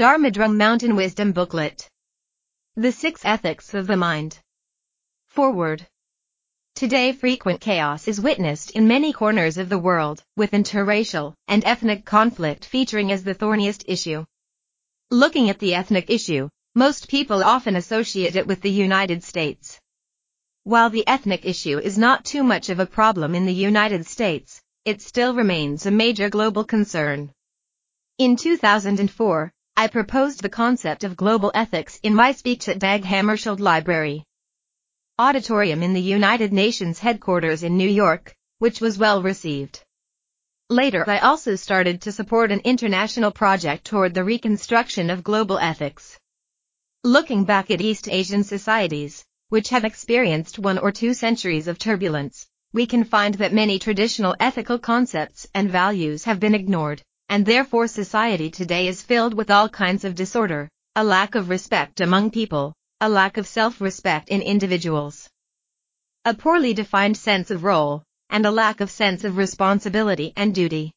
Dharma Drum Mountain Wisdom Booklet. The Six Ethics of the Mind. Foreword. Today frequent chaos is witnessed in many corners of the world, with interracial and ethnic conflict featuring as the thorniest issue. Looking at the ethnic issue, most people often associate it with the United States. While the ethnic issue is not too much of a problem in the United States, it still remains a major global concern. In 2004, I proposed the concept of global ethics in my speech at Dag Hammarskjöld Library Auditorium in the United Nations headquarters in New York, which was well received. Later I also started to support an international project toward the reconstruction of global ethics. Looking back at East Asian societies, which have experienced one or two centuries of turbulence, we can find that many traditional ethical concepts and values have been ignored, and therefore society today is filled with all kinds of disorder, a lack of respect among people, a lack of self-respect in individuals, a poorly defined sense of role, and a lack of sense of responsibility and duty.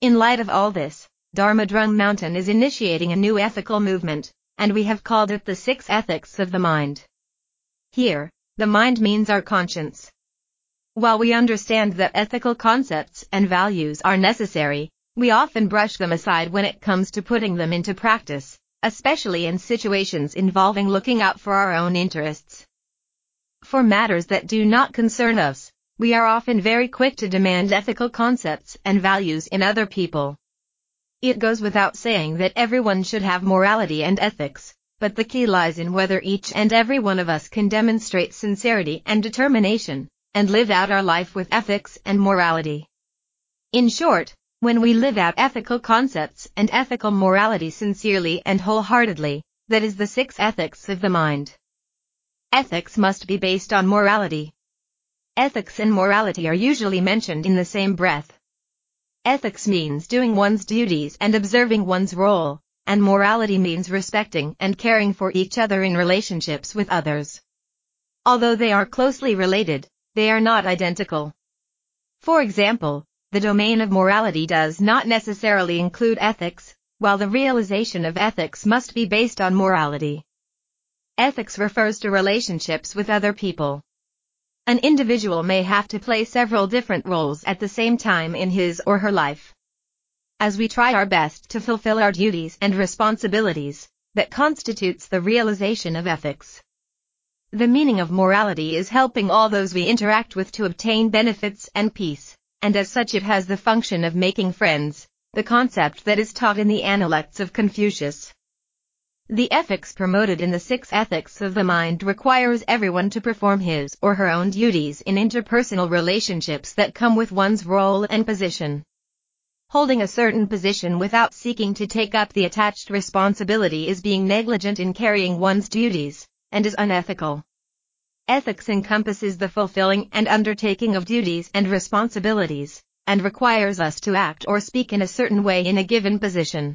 In light of all this, Dharma Drum Mountain is initiating a new ethical movement, and we have called it the Six Ethics of the Mind. Here, the mind means our conscience. While we understand that ethical concepts and values are necessary, we often brush them aside when it comes to putting them into practice, especially in situations involving looking out for our own interests. For matters that do not concern us, we are often very quick to demand ethical concepts and values in other people. It goes without saying that everyone should have morality and ethics, but the key lies in whether each and every one of us can demonstrate sincerity and determination, and live out our life with ethics and morality. In short, when we live out ethical concepts and ethical morality sincerely and wholeheartedly, that is the six ethics of the mind. Ethics must be based on morality, Ethics and morality are usually mentioned in the same breath. Ethics means doing one's duties and observing one's role, and morality means respecting and caring for each other in relationships with others. Although they are closely related, they are not identical. For example, the domain of morality does not necessarily include ethics, while the realization of ethics must be based on morality. Ethics refers to relationships with other people. An individual may have to play several different roles at the same time in his or her life. As we try our best to fulfill our duties and responsibilities, that constitutes the realization of ethics. The meaning of morality is helping all those we interact with to obtain benefits and peace, and as such it has the function of making friends, the concept that is taught in the Analects of Confucius. The ethics promoted in the six ethics of the mind requires everyone to perform his or her own duties in interpersonal relationships that come with one's role and position. Holding a certain position without seeking to take up the attached responsibility is being negligent in carrying one's duties, and is unethical. Ethics encompasses the fulfilling and undertaking of duties and responsibilities, and requires us to act or speak in a certain way in a given position.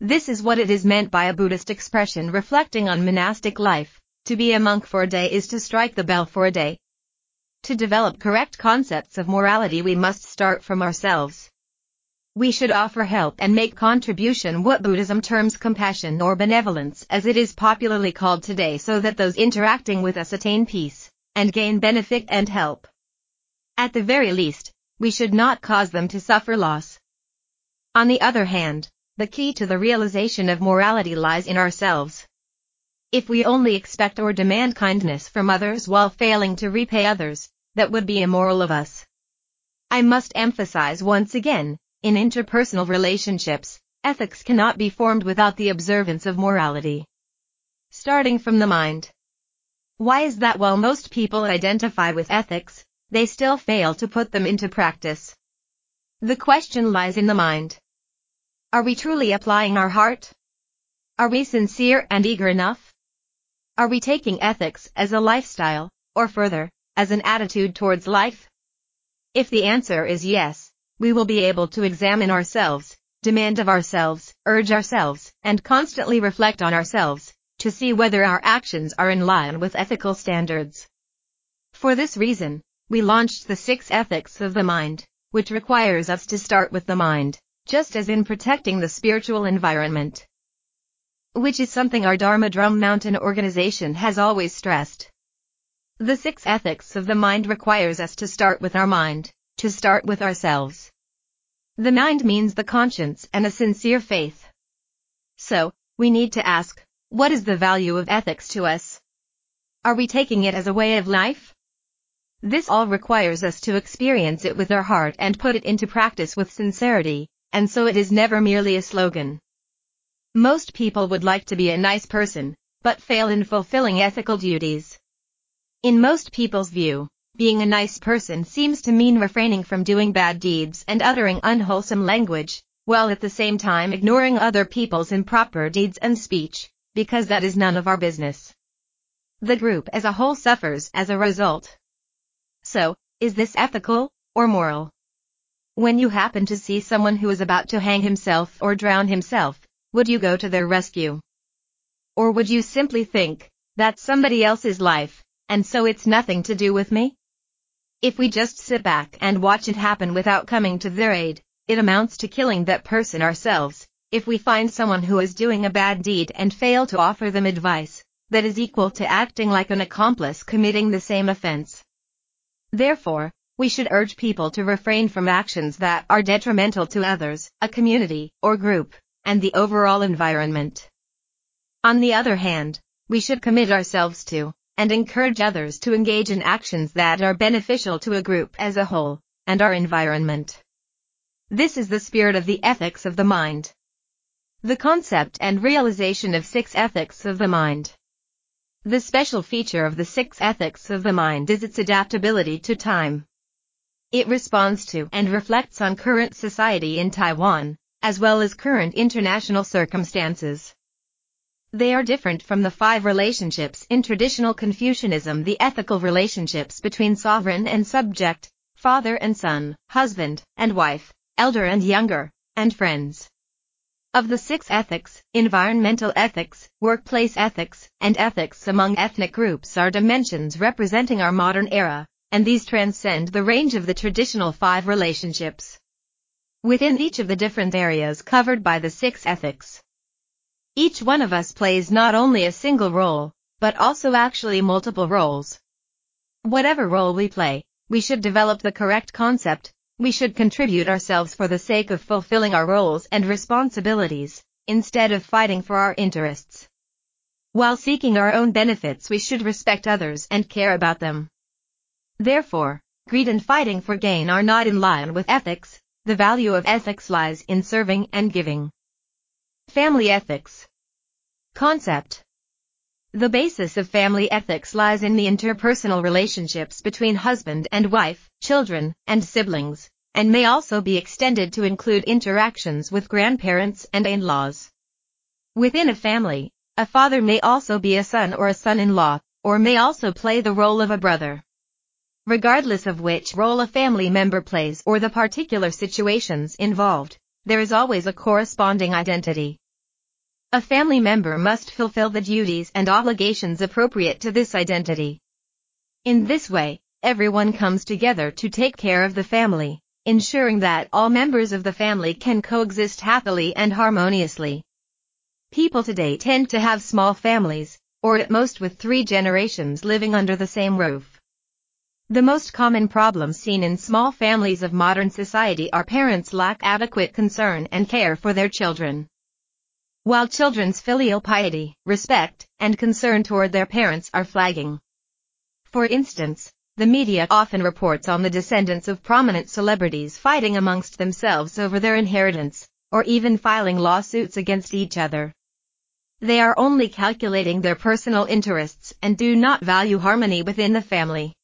This is what it is meant by a Buddhist expression reflecting on monastic life. To be a monk for a day is to strike the bell for a day. To develop correct concepts of morality we must start from ourselves. We should offer help and make contribution what Buddhism terms compassion or benevolence as it is popularly called today so that those interacting with us attain peace and gain benefit and help. At the very least, we should not cause them to suffer loss. On the other hand, the key to the realization of morality lies in ourselves. If we only expect or demand kindness from others while failing to repay others, that would be immoral of us. I must emphasize once again, in interpersonal relationships, ethics cannot be formed without the observance of morality. Starting from the mind. Why is that while most people identify with ethics, they still fail to put them into practice? The question lies in the mind. Are we truly applying our heart? Are we sincere and eager enough? Are we taking ethics as a lifestyle, or further, as an attitude towards life? If the answer is yes, we will be able to examine ourselves, demand of ourselves, urge ourselves, and constantly reflect on ourselves, to see whether our actions are in line with ethical standards. For this reason, we launched the six ethics of the mind, which requires us to start with the mind just as in protecting the spiritual environment, which is something our Dharma Drum Mountain organization has always stressed. The six ethics of the mind requires us to start with our mind, to start with ourselves. The mind means the conscience and a sincere faith. So, we need to ask, what is the value of ethics to us? Are we taking it as a way of life? This all requires us to experience it with our heart and put it into practice with sincerity, and so it is never merely a slogan. Most people would like to be a nice person, but fail in fulfilling ethical duties. In most people's view, being a nice person seems to mean refraining from doing bad deeds and uttering unwholesome language, while at the same time ignoring other people's improper deeds and speech, because that is none of our business. The group as a whole suffers as a result. So, is this ethical or moral? When you happen to see someone who is about to hang himself or drown himself, would you go to their rescue? Or would you simply think, that's somebody else's life, and so it's nothing to do with me? If we just sit back and watch it happen without coming to their aid, it amounts to killing that person ourselves. If we find someone who is doing a bad deed and fail to offer them advice, that is equal to acting like an accomplice committing the same offense. Therefore, we should urge people to refrain from actions that are detrimental to others, a community, or group and the overall environment. On the other hand, we should commit ourselves to and encourage others to engage in actions that are beneficial to a group as a whole and our environment. This is the spirit of the ethics of the mind. The concept and realization of six ethics of the mind. The special feature of the six ethics of the mind is its adaptability to time. It responds to and reflects on current society in Taiwan, as well as current international circumstances. They are different from the five relationships in traditional Confucianism the ethical relationships between sovereign and subject, father and son, husband and wife, elder and younger, and friends. Of the six ethics, environmental ethics, workplace ethics, and ethics among ethnic groups are dimensions representing our modern era, and these transcend the range of the traditional five relationships within each of the different areas covered by the six ethics. Each one of us plays not only a single role, but also actually multiple roles. Whatever role we play, we should develop the correct concept, we should contribute ourselves for the sake of fulfilling our roles and responsibilities, instead of fighting for our interests. While seeking our own benefits we should respect others and care about them. Therefore, greed and fighting for gain are not in line with ethics, the value of ethics lies in serving and giving. Family ethics. Concept. The basis of family ethics lies in the interpersonal relationships between husband and wife, children, and siblings, and may also be extended to include interactions with grandparents and in-laws. Within a family, a father may also be a son or a son-in-law, or may also play the role of a brother regardless of which role a family member plays or the particular situations involved, there is always a corresponding identity. A family member must fulfill the duties and obligations appropriate to this identity. In this way, everyone comes together to take care of the family, ensuring that all members of the family can coexist happily and harmoniously. People today tend to have small families, or at most with three generations living under the same roof. The most common problems seen in small families of modern society are parents lack adequate concern and care for their children. While children's filial piety, respect, and concern toward their parents are flagging. For instance, the media often reports on the descendants of prominent celebrities fighting amongst themselves over their inheritance, or even filing lawsuits against each other. They are only calculating their personal interests and do not value harmony within the family.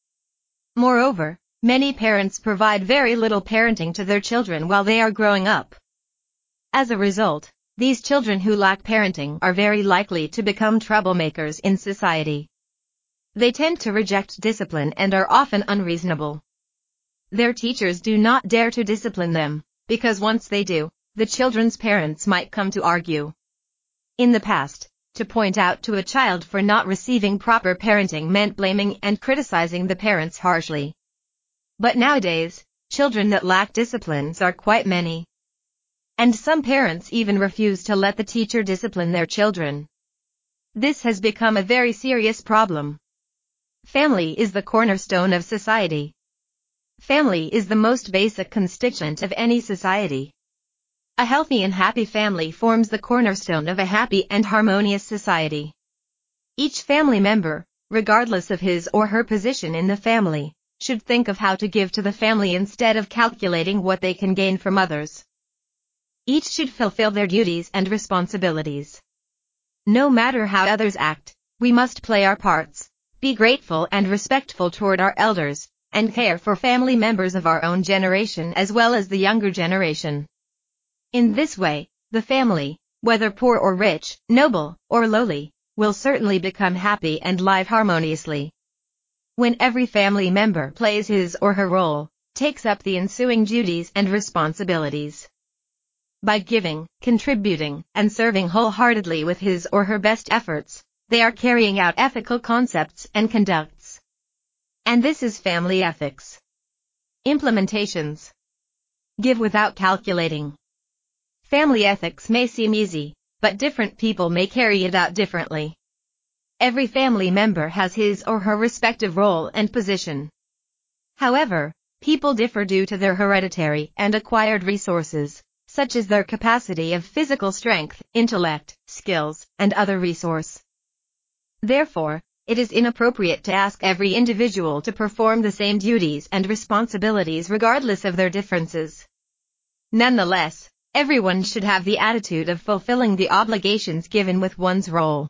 Moreover, many parents provide very little parenting to their children while they are growing up. As a result, these children who lack parenting are very likely to become troublemakers in society. They tend to reject discipline and are often unreasonable. Their teachers do not dare to discipline them, because once they do, the children's parents might come to argue. In the past, to point out to a child for not receiving proper parenting meant blaming and criticizing the parents harshly. But nowadays, children that lack disciplines are quite many. And some parents even refuse to let the teacher discipline their children. This has become a very serious problem. Family is the cornerstone of society. Family is the most basic constituent of any society. A healthy and happy family forms the cornerstone of a happy and harmonious society. Each family member, regardless of his or her position in the family, should think of how to give to the family instead of calculating what they can gain from others. Each should fulfill their duties and responsibilities. No matter how others act, we must play our parts, be grateful and respectful toward our elders, and care for family members of our own generation as well as the younger generation. In this way, the family, whether poor or rich, noble or lowly, will certainly become happy and live harmoniously. When every family member plays his or her role, takes up the ensuing duties and responsibilities. By giving, contributing, and serving wholeheartedly with his or her best efforts, they are carrying out ethical concepts and conducts. And this is family ethics. Implementations. Give without calculating. Family ethics may seem easy, but different people may carry it out differently. Every family member has his or her respective role and position. However, people differ due to their hereditary and acquired resources, such as their capacity of physical strength, intellect, skills, and other resource. Therefore, it is inappropriate to ask every individual to perform the same duties and responsibilities regardless of their differences. Nonetheless, Everyone should have the attitude of fulfilling the obligations given with one's role.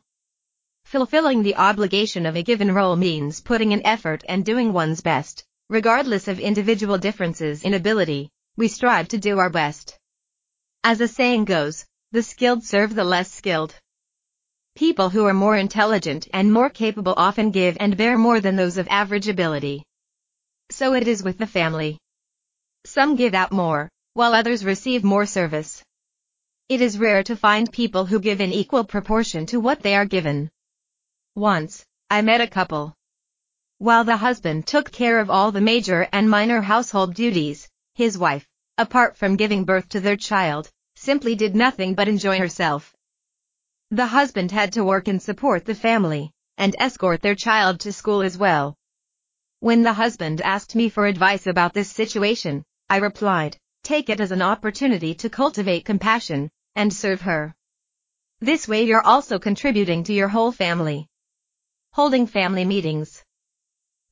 Fulfilling the obligation of a given role means putting in effort and doing one's best. Regardless of individual differences in ability, we strive to do our best. As a saying goes, the skilled serve the less skilled. People who are more intelligent and more capable often give and bear more than those of average ability. So it is with the family. Some give out more, while others receive more service. It is rare to find people who give in equal proportion to what they are given. Once, I met a couple. While the husband took care of all the major and minor household duties, his wife, apart from giving birth to their child, simply did nothing but enjoy herself. The husband had to work and support the family, and escort their child to school as well. When the husband asked me for advice about this situation, I replied, Take it as an opportunity to cultivate compassion and serve her. This way you're also contributing to your whole family. Holding family meetings.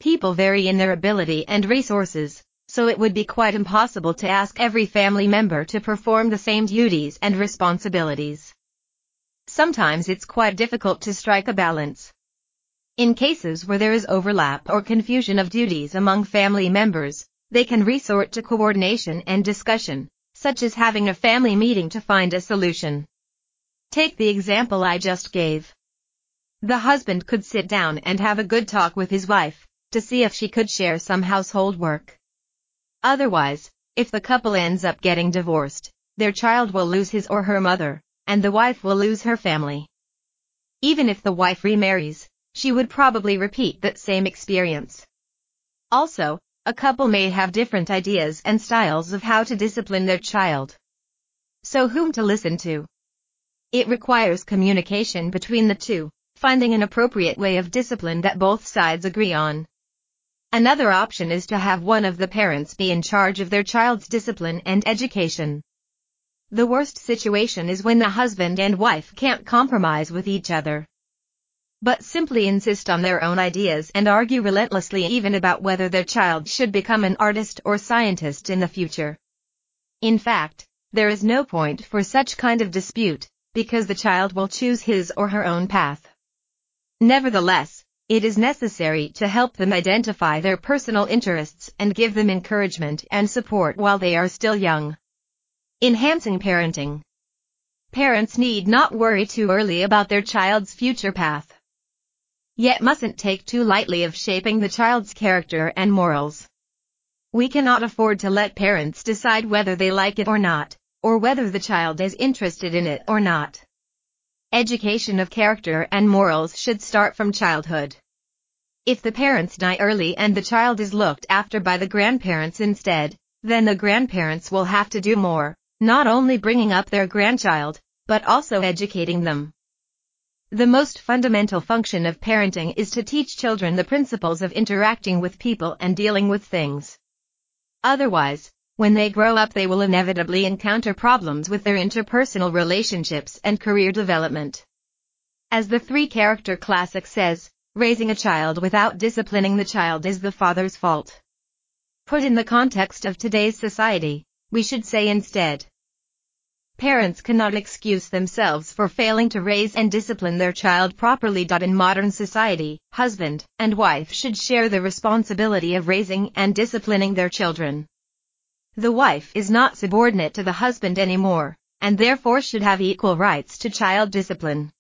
People vary in their ability and resources, so it would be quite impossible to ask every family member to perform the same duties and responsibilities. Sometimes it's quite difficult to strike a balance. In cases where there is overlap or confusion of duties among family members, they can resort to coordination and discussion, such as having a family meeting to find a solution. Take the example I just gave. The husband could sit down and have a good talk with his wife, to see if she could share some household work. Otherwise, if the couple ends up getting divorced, their child will lose his or her mother, and the wife will lose her family. Even if the wife remarries, she would probably repeat that same experience. Also, a couple may have different ideas and styles of how to discipline their child. So whom to listen to? It requires communication between the two, finding an appropriate way of discipline that both sides agree on. Another option is to have one of the parents be in charge of their child's discipline and education. The worst situation is when the husband and wife can't compromise with each other but simply insist on their own ideas and argue relentlessly even about whether their child should become an artist or scientist in the future. In fact, there is no point for such kind of dispute, because the child will choose his or her own path. Nevertheless, it is necessary to help them identify their personal interests and give them encouragement and support while they are still young. Enhancing parenting. Parents need not worry too early about their child's future path yet mustn't take too lightly of shaping the child's character and morals. We cannot afford to let parents decide whether they like it or not, or whether the child is interested in it or not. Education of character and morals should start from childhood. If the parents die early and the child is looked after by the grandparents instead, then the grandparents will have to do more, not only bringing up their grandchild, but also educating them. The most fundamental function of parenting is to teach children the principles of interacting with people and dealing with things. Otherwise, when they grow up they will inevitably encounter problems with their interpersonal relationships and career development. As the three character classic says, raising a child without disciplining the child is the father's fault. Put in the context of today's society, we should say instead, Parents cannot excuse themselves for failing to raise and discipline their child properly. In modern society, husband and wife should share the responsibility of raising and disciplining their children. The wife is not subordinate to the husband anymore, and therefore should have equal rights to child discipline.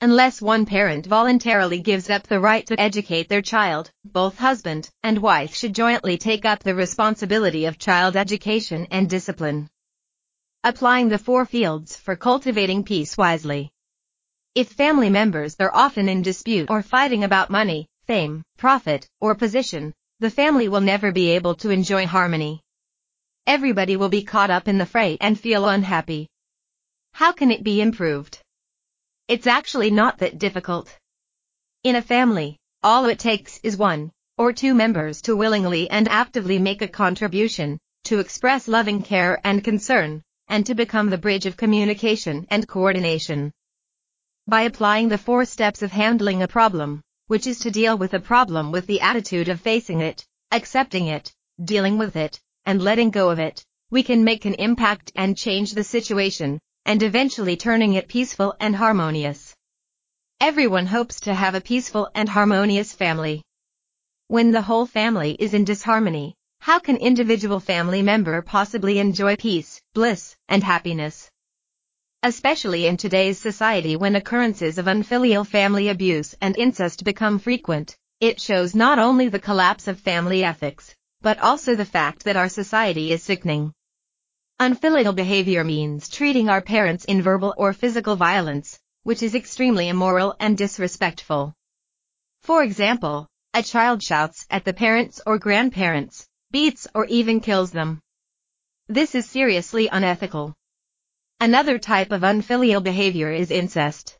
Unless one parent voluntarily gives up the right to educate their child, both husband and wife should jointly take up the responsibility of child education and discipline applying the four fields for cultivating peace wisely. If family members are often in dispute or fighting about money, fame, profit, or position, the family will never be able to enjoy harmony. Everybody will be caught up in the fray and feel unhappy. How can it be improved? It's actually not that difficult. In a family, all it takes is one or two members to willingly and actively make a contribution, to express loving care and concern, and to become the bridge of communication and coordination. By applying the four steps of handling a problem, which is to deal with a problem with the attitude of facing it, accepting it, dealing with it, and letting go of it, we can make an impact and change the situation, and eventually turning it peaceful and harmonious. Everyone hopes to have a peaceful and harmonious family. When the whole family is in disharmony, how can individual family member possibly enjoy peace, bliss, and happiness? Especially in today's society when occurrences of unfilial family abuse and incest become frequent, it shows not only the collapse of family ethics, but also the fact that our society is sickening. Unfilial behavior means treating our parents in verbal or physical violence, which is extremely immoral and disrespectful. For example, a child shouts at the parents or grandparents, beats or even kills them. This is seriously unethical. Another type of unfilial behavior is incest.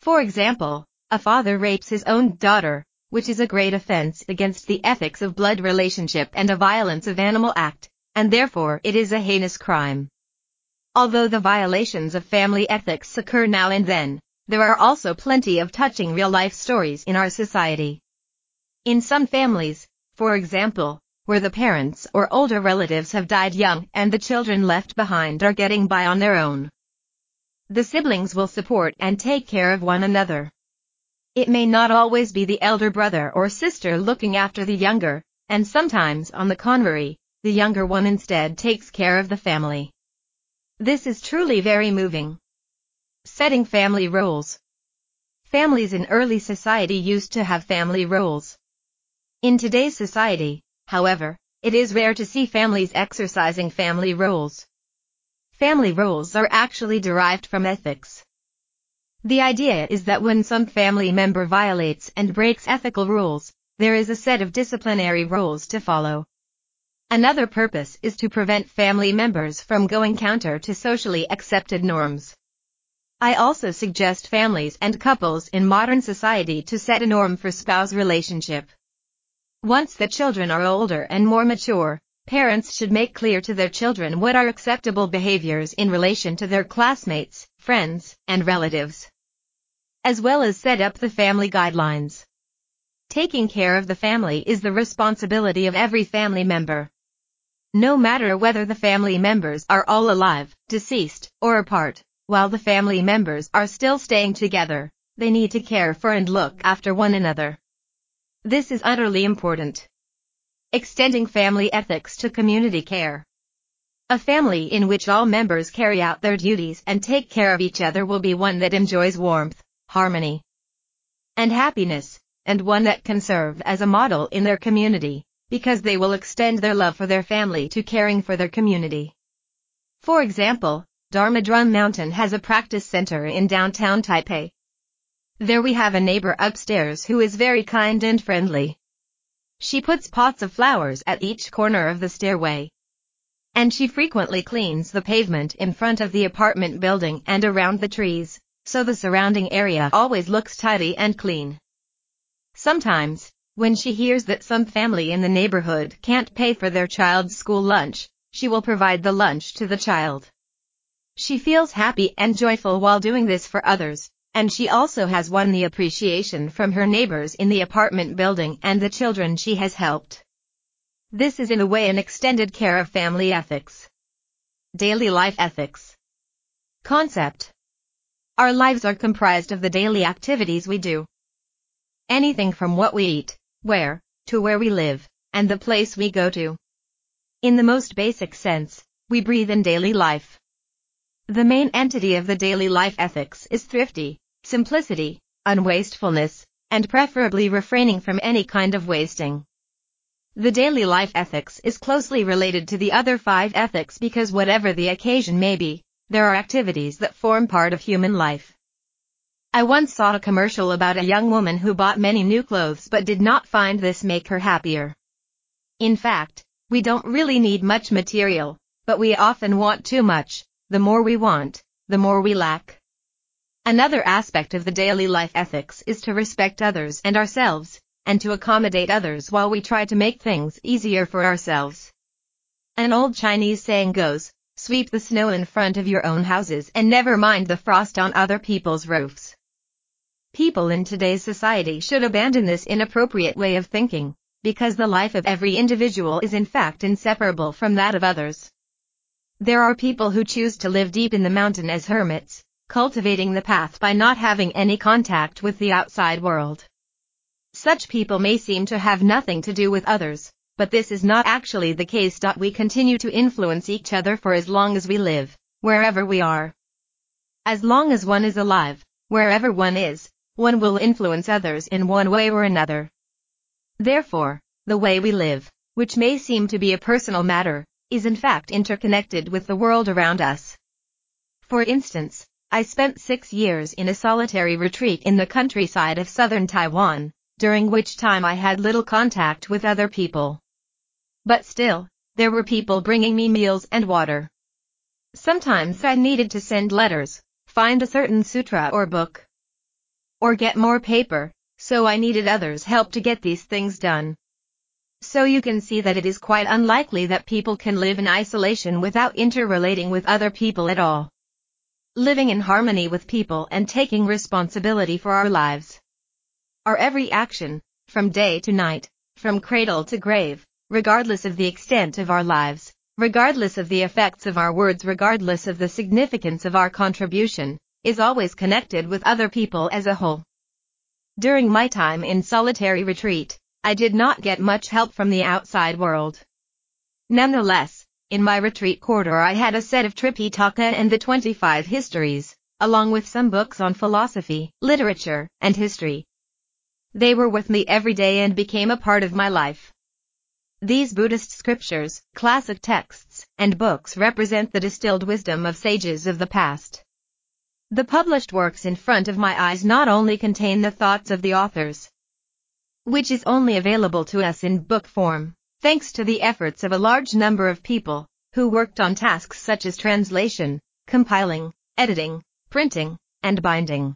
For example, a father rapes his own daughter, which is a great offense against the ethics of blood relationship and a violence of animal act, and therefore it is a heinous crime. Although the violations of family ethics occur now and then, there are also plenty of touching real-life stories in our society. In some families, for example, where the parents or older relatives have died young and the children left behind are getting by on their own. The siblings will support and take care of one another. It may not always be the elder brother or sister looking after the younger, and sometimes on the contrary, the younger one instead takes care of the family. This is truly very moving. Setting family roles. Families in early society used to have family roles. In today's society, However, it is rare to see families exercising family roles. Family roles are actually derived from ethics. The idea is that when some family member violates and breaks ethical rules, there is a set of disciplinary rules to follow. Another purpose is to prevent family members from going counter to socially accepted norms. I also suggest families and couples in modern society to set a norm for spouse relationship. Once the children are older and more mature, parents should make clear to their children what are acceptable behaviors in relation to their classmates, friends, and relatives, as well as set up the family guidelines. Taking care of the family is the responsibility of every family member. No matter whether the family members are all alive, deceased, or apart, while the family members are still staying together, they need to care for and look after one another. This is utterly important. Extending family ethics to community care. A family in which all members carry out their duties and take care of each other will be one that enjoys warmth, harmony, and happiness, and one that can serve as a model in their community, because they will extend their love for their family to caring for their community. For example, Dharma Drum Mountain has a practice center in downtown Taipei, there we have a neighbor upstairs who is very kind and friendly. She puts pots of flowers at each corner of the stairway. and she frequently cleans the pavement in front of the apartment building and around the trees, so the surrounding area always looks tidy and clean. Sometimes, when she hears that some family in the neighborhood can't pay for their child's school lunch, she will provide the lunch to the child. She feels happy and joyful while doing this for others, and she also has won the appreciation from her neighbors in the apartment building and the children she has helped. This is in a way an extended care of family ethics. Daily life ethics. Concept. Our lives are comprised of the daily activities we do. Anything from what we eat, where, to where we live, and the place we go to. In the most basic sense, we breathe in daily life. The main entity of the daily life ethics is thrifty, simplicity, unwastefulness, and preferably refraining from any kind of wasting. The daily life ethics is closely related to the other five ethics because whatever the occasion may be, there are activities that form part of human life. I once saw a commercial about a young woman who bought many new clothes but did not find this make her happier. In fact, we don't really need much material, but we often want too much. The more we want, the more we lack. Another aspect of the daily life ethics is to respect others and ourselves, and to accommodate others while we try to make things easier for ourselves. An old Chinese saying goes, sweep the snow in front of your own houses and never mind the frost on other people's roofs. People in today's society should abandon this inappropriate way of thinking, because the life of every individual is in fact inseparable from that of others. There are people who choose to live deep in the mountain as hermits, cultivating the path by not having any contact with the outside world. Such people may seem to have nothing to do with others, but this is not actually the case. We continue to influence each other for as long as we live, wherever we are. As long as one is alive, wherever one is, one will influence others in one way or another. Therefore, the way we live, which may seem to be a personal matter, is in fact interconnected with the world around us. For instance, I spent six years in a solitary retreat in the countryside of southern Taiwan, during which time I had little contact with other people. But still, there were people bringing me meals and water. Sometimes I needed to send letters, find a certain sutra or book, or get more paper, so I needed others' help to get these things done. So you can see that it is quite unlikely that people can live in isolation without interrelating with other people at all. Living in harmony with people and taking responsibility for our lives. Our every action, from day to night, from cradle to grave, regardless of the extent of our lives, regardless of the effects of our words, regardless of the significance of our contribution, is always connected with other people as a whole. During my time in solitary retreat, I did not get much help from the outside world. Nonetheless, in my retreat quarter I had a set of Tripitaka and the 25 histories, along with some books on philosophy, literature, and history. They were with me every day and became a part of my life. These Buddhist scriptures, classic texts, and books represent the distilled wisdom of sages of the past. The published works in front of my eyes not only contain the thoughts of the authors, which is only available to us in book form, thanks to the efforts of a large number of people, who worked on tasks such as translation, compiling, editing, printing, and binding.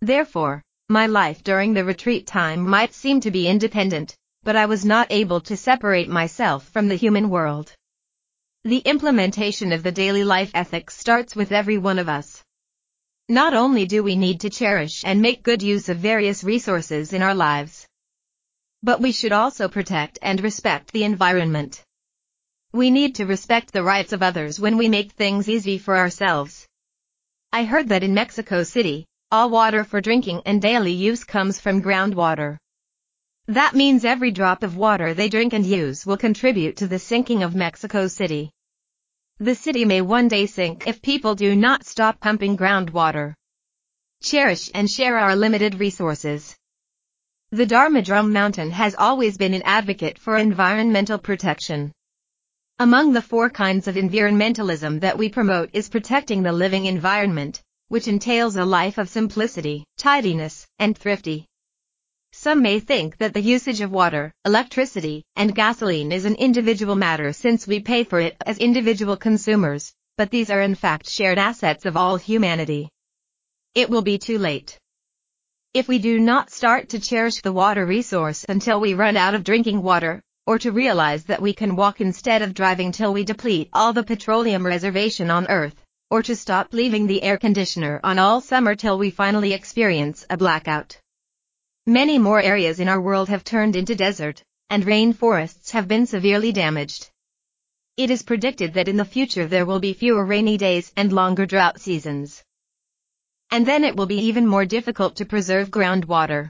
Therefore, my life during the retreat time might seem to be independent, but I was not able to separate myself from the human world. The implementation of the daily life ethics starts with every one of us. Not only do we need to cherish and make good use of various resources in our lives, but we should also protect and respect the environment. We need to respect the rights of others when we make things easy for ourselves. I heard that in Mexico City, all water for drinking and daily use comes from groundwater. That means every drop of water they drink and use will contribute to the sinking of Mexico City. The city may one day sink if people do not stop pumping groundwater. Cherish and share our limited resources. The Dharma Drum Mountain has always been an advocate for environmental protection. Among the four kinds of environmentalism that we promote is protecting the living environment, which entails a life of simplicity, tidiness, and thrifty. Some may think that the usage of water, electricity, and gasoline is an individual matter since we pay for it as individual consumers, but these are in fact shared assets of all humanity. It will be too late. If we do not start to cherish the water resource until we run out of drinking water, or to realize that we can walk instead of driving till we deplete all the petroleum reservation on Earth, or to stop leaving the air conditioner on all summer till we finally experience a blackout. Many more areas in our world have turned into desert, and rainforests have been severely damaged. It is predicted that in the future there will be fewer rainy days and longer drought seasons. And then it will be even more difficult to preserve groundwater.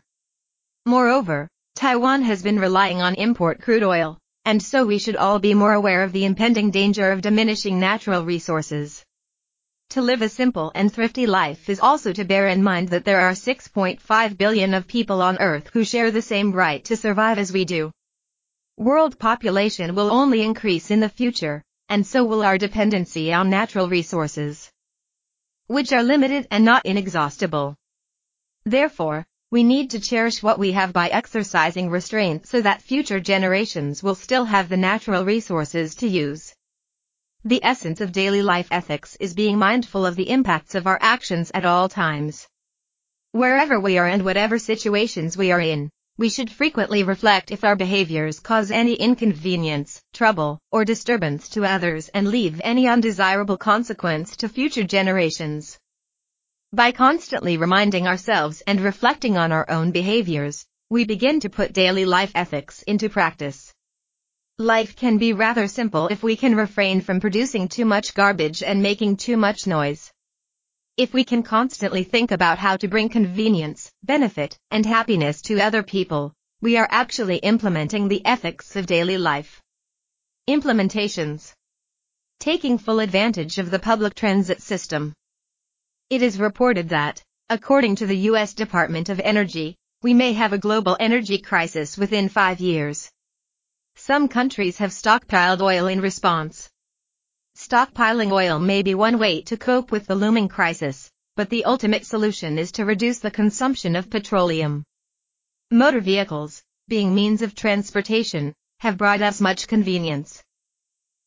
Moreover, Taiwan has been relying on import crude oil, and so we should all be more aware of the impending danger of diminishing natural resources. To live a simple and thrifty life is also to bear in mind that there are 6.5 billion of people on Earth who share the same right to survive as we do. World population will only increase in the future, and so will our dependency on natural resources, which are limited and not inexhaustible. Therefore, we need to cherish what we have by exercising restraint so that future generations will still have the natural resources to use. The essence of daily life ethics is being mindful of the impacts of our actions at all times. Wherever we are and whatever situations we are in, we should frequently reflect if our behaviors cause any inconvenience, trouble, or disturbance to others and leave any undesirable consequence to future generations. By constantly reminding ourselves and reflecting on our own behaviors, we begin to put daily life ethics into practice. Life can be rather simple if we can refrain from producing too much garbage and making too much noise. If we can constantly think about how to bring convenience, benefit, and happiness to other people, we are actually implementing the ethics of daily life. Implementations Taking full advantage of the public transit system. It is reported that, according to the U.S. Department of Energy, we may have a global energy crisis within five years. Some countries have stockpiled oil in response. Stockpiling oil may be one way to cope with the looming crisis, but the ultimate solution is to reduce the consumption of petroleum. Motor vehicles, being means of transportation, have brought us much convenience.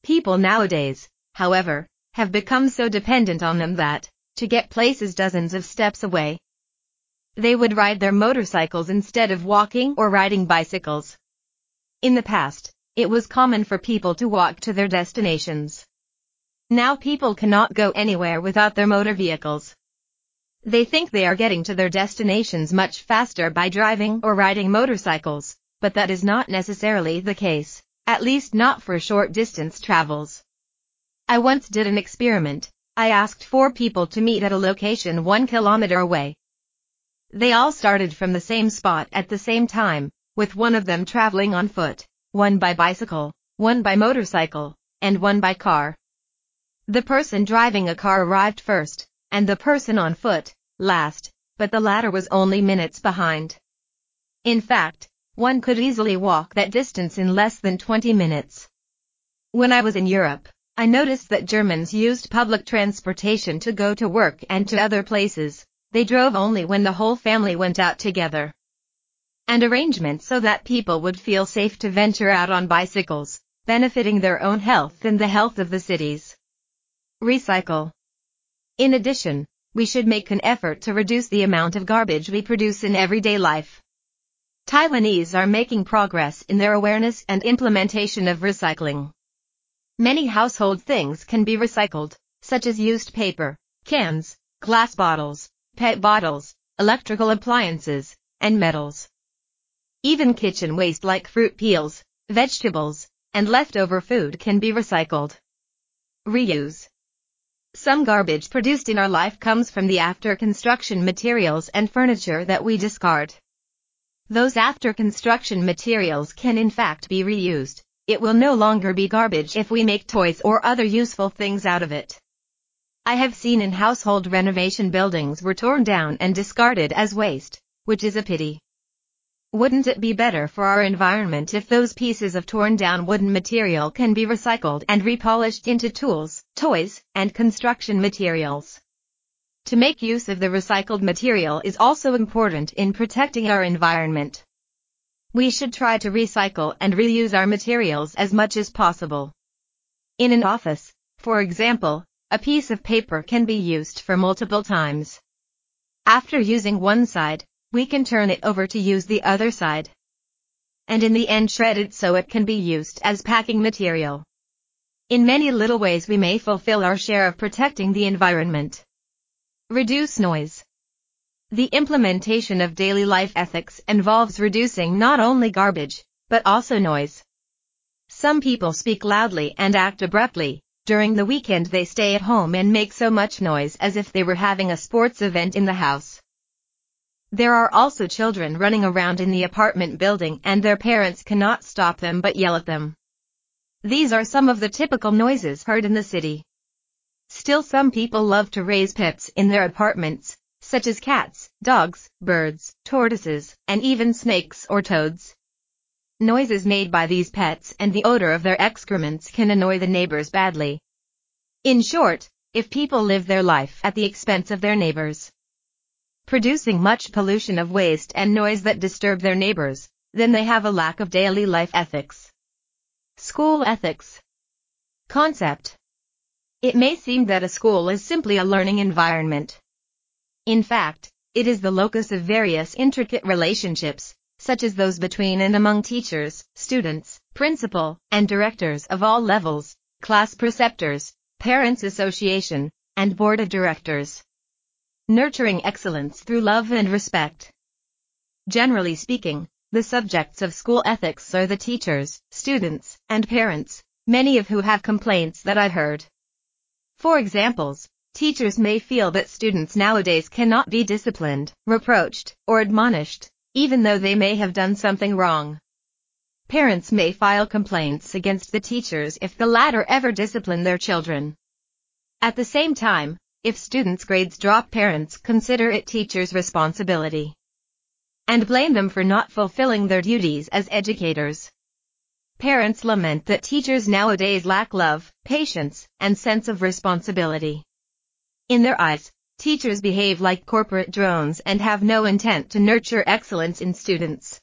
People nowadays, however, have become so dependent on them that, to get places dozens of steps away. They would ride their motorcycles instead of walking or riding bicycles. In the past, it was common for people to walk to their destinations. Now people cannot go anywhere without their motor vehicles. They think they are getting to their destinations much faster by driving or riding motorcycles, but that is not necessarily the case, at least not for short distance travels. I once did an experiment, I asked four people to meet at a location one kilometer away. They all started from the same spot at the same time, with one of them traveling on foot, one by bicycle, one by motorcycle, and one by car. The person driving a car arrived first, and the person on foot, last, but the latter was only minutes behind. In fact, one could easily walk that distance in less than 20 minutes. When I was in Europe, I noticed that Germans used public transportation to go to work and to other places. They drove only when the whole family went out together. And arrangements so that people would feel safe to venture out on bicycles, benefiting their own health and the health of the cities. Recycle. In addition, we should make an effort to reduce the amount of garbage we produce in everyday life. Taiwanese are making progress in their awareness and implementation of recycling. Many household things can be recycled, such as used paper, cans, glass bottles, PET bottles, electrical appliances, and metals. Even kitchen waste like fruit peels, vegetables, and leftover food can be recycled. Reuse. Some garbage produced in our life comes from the after construction materials and furniture that we discard. Those after construction materials can in fact be reused, it will no longer be garbage if we make toys or other useful things out of it. I have seen in household renovation buildings were torn down and discarded as waste, which is a pity. Wouldn't it be better for our environment if those pieces of torn down wooden material can be recycled and repolished into tools, toys, and construction materials? To make use of the recycled material is also important in protecting our environment. We should try to recycle and reuse our materials as much as possible. In an office, for example, a piece of paper can be used for multiple times. After using one side, we can turn it over to use the other side. And in the end shred it so it can be used as packing material. In many little ways we may fulfill our share of protecting the environment. Reduce noise. The implementation of daily life ethics involves reducing not only garbage, but also noise. Some people speak loudly and act abruptly. During the weekend they stay at home and make so much noise as if they were having a sports event in the house. There are also children running around in the apartment building and their parents cannot stop them but yell at them. These are some of the typical noises heard in the city. Still some people love to raise pets in their apartments, such as cats, dogs, birds, tortoises, and even snakes or toads. Noises made by these pets and the odor of their excrements can annoy the neighbors badly. In short, if people live their life at the expense of their neighbors, producing much pollution of waste and noise that disturb their neighbors, then they have a lack of daily life ethics. School ethics. Concept. It may seem that a school is simply a learning environment. In fact, it is the locus of various intricate relationships, such as those between and among teachers, students, principal, and directors of all levels, class preceptors, parents association, and board of directors. Nurturing excellence through love and respect. Generally speaking, the subjects of school ethics are the teachers, students, and parents, many of who have complaints that I've heard. For examples, Teachers may feel that students nowadays cannot be disciplined, reproached, or admonished, even though they may have done something wrong. Parents may file complaints against the teachers if the latter ever discipline their children. At the same time, if students' grades drop parents consider it teachers' responsibility and blame them for not fulfilling their duties as educators. Parents lament that teachers nowadays lack love, patience, and sense of responsibility. In their eyes, teachers behave like corporate drones and have no intent to nurture excellence in students.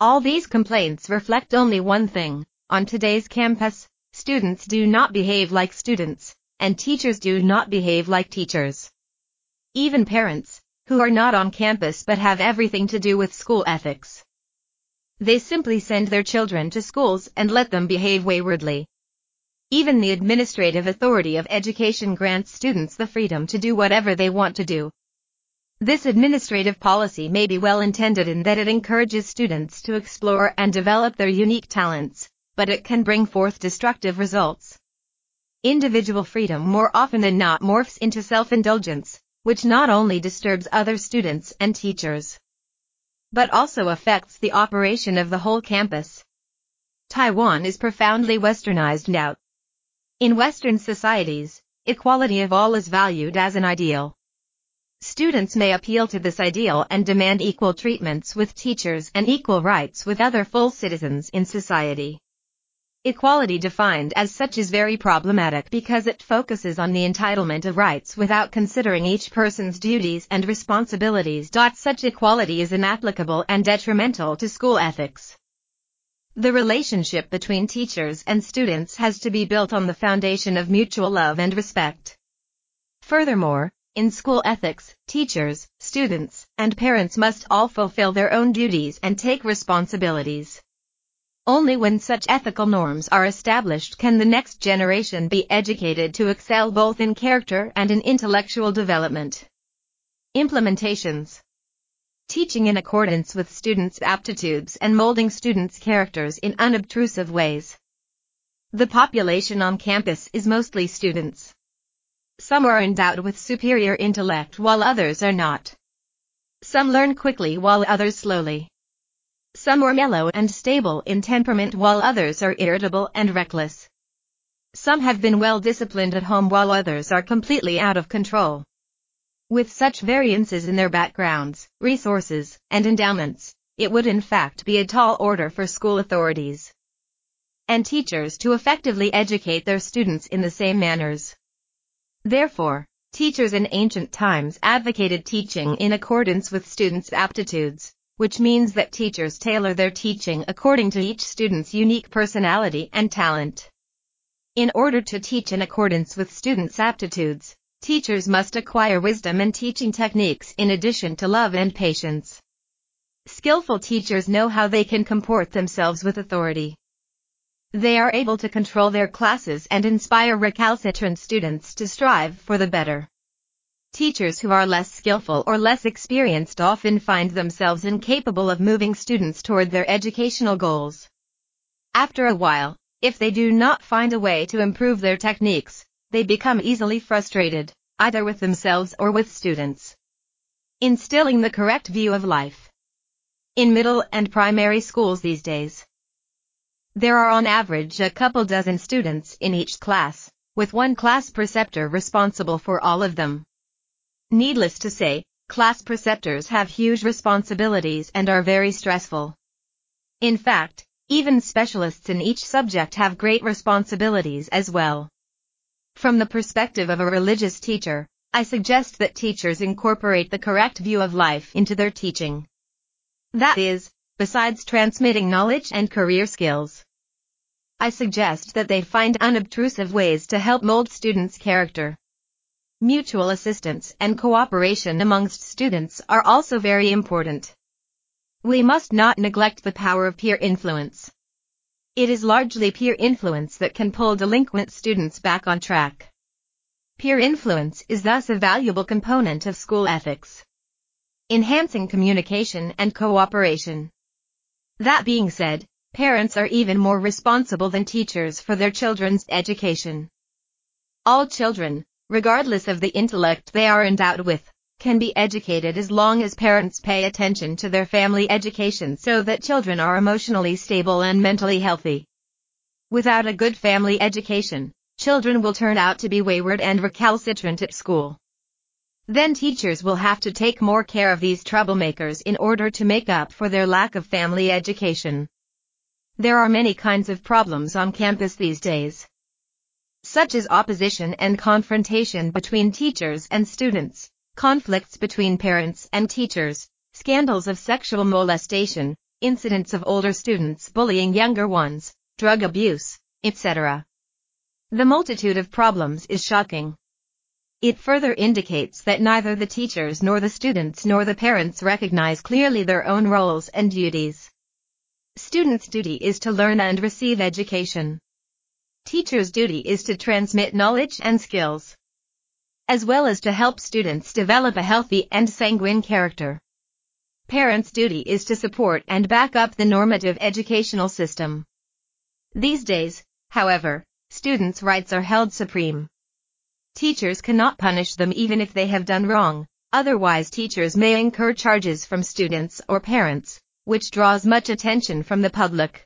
All these complaints reflect only one thing. On today's campus, students do not behave like students, and teachers do not behave like teachers. Even parents, who are not on campus but have everything to do with school ethics. They simply send their children to schools and let them behave waywardly. Even the administrative authority of education grants students the freedom to do whatever they want to do. This administrative policy may be well intended in that it encourages students to explore and develop their unique talents, but it can bring forth destructive results. Individual freedom more often than not morphs into self-indulgence, which not only disturbs other students and teachers, but also affects the operation of the whole campus. Taiwan is profoundly westernized now. In Western societies, equality of all is valued as an ideal. Students may appeal to this ideal and demand equal treatments with teachers and equal rights with other full citizens in society. Equality defined as such is very problematic because it focuses on the entitlement of rights without considering each person's duties and responsibilities. Such equality is inapplicable and detrimental to school ethics. The relationship between teachers and students has to be built on the foundation of mutual love and respect. Furthermore, in school ethics, teachers, students, and parents must all fulfill their own duties and take responsibilities. Only when such ethical norms are established can the next generation be educated to excel both in character and in intellectual development. Implementations teaching in accordance with students' aptitudes and molding students' characters in unobtrusive ways. The population on campus is mostly students. Some are endowed with superior intellect while others are not. Some learn quickly while others slowly. Some are mellow and stable in temperament while others are irritable and reckless. Some have been well disciplined at home while others are completely out of control. With such variances in their backgrounds, resources, and endowments, it would in fact be a tall order for school authorities and teachers to effectively educate their students in the same manners. Therefore, Teachers in ancient times advocated teaching in accordance with students' aptitudes, which means that teachers tailor their teaching according to each student's unique personality and talent. In order to teach in accordance with students' aptitudes, teachers must acquire wisdom and teaching techniques in addition to love and patience. Skillful teachers know how they can comport themselves with authority. They are able to control their classes and inspire recalcitrant students to strive for the better. Teachers who are less skillful or less experienced often find themselves incapable of moving students toward their educational goals. After a while, if they do not find a way to improve their techniques, they become easily frustrated, either with themselves or with students. Instilling the correct view of life. In middle and primary schools these days, there are on average a couple dozen students in each class, with one class preceptor responsible for all of them. Needless to say, class preceptors have huge responsibilities and are very stressful. In fact, even specialists in each subject have great responsibilities as well. From the perspective of a religious teacher, I suggest that teachers incorporate the correct view of life into their teaching. That is, besides transmitting knowledge and career skills. I suggest that they find unobtrusive ways to help mold students' character. Mutual assistance and cooperation amongst students are also very important. We must not neglect the power of peer influence. It is largely peer influence that can pull delinquent students back on track. Peer influence is thus a valuable component of school ethics. Enhancing communication and cooperation. That being said, parents are even more responsible than teachers for their children's education. All children, regardless of the intellect they are endowed with, can be educated as long as parents pay attention to their family education so that children are emotionally stable and mentally healthy. Without a good family education, children will turn out to be wayward and recalcitrant at school. Then teachers will have to take more care of these troublemakers in order to make up for their lack of family education. There are many kinds of problems on campus these days, such as opposition and confrontation between teachers and students conflicts between parents and teachers, scandals of sexual molestation, incidents of older students bullying younger ones, drug abuse, etc. The multitude of problems is shocking. It further indicates that neither the teachers nor the students nor the parents recognize clearly their own roles and duties. Students' duty is to learn and receive education. Teachers' duty is to transmit knowledge and skills as well as to help students develop a healthy and sanguine character. Parents' duty is to support and back up the normative educational system. These days, however, students' rights are held supreme. Teachers cannot punish them even if they have done wrong, otherwise teachers may incur charges from students or parents, which draws much attention from the public.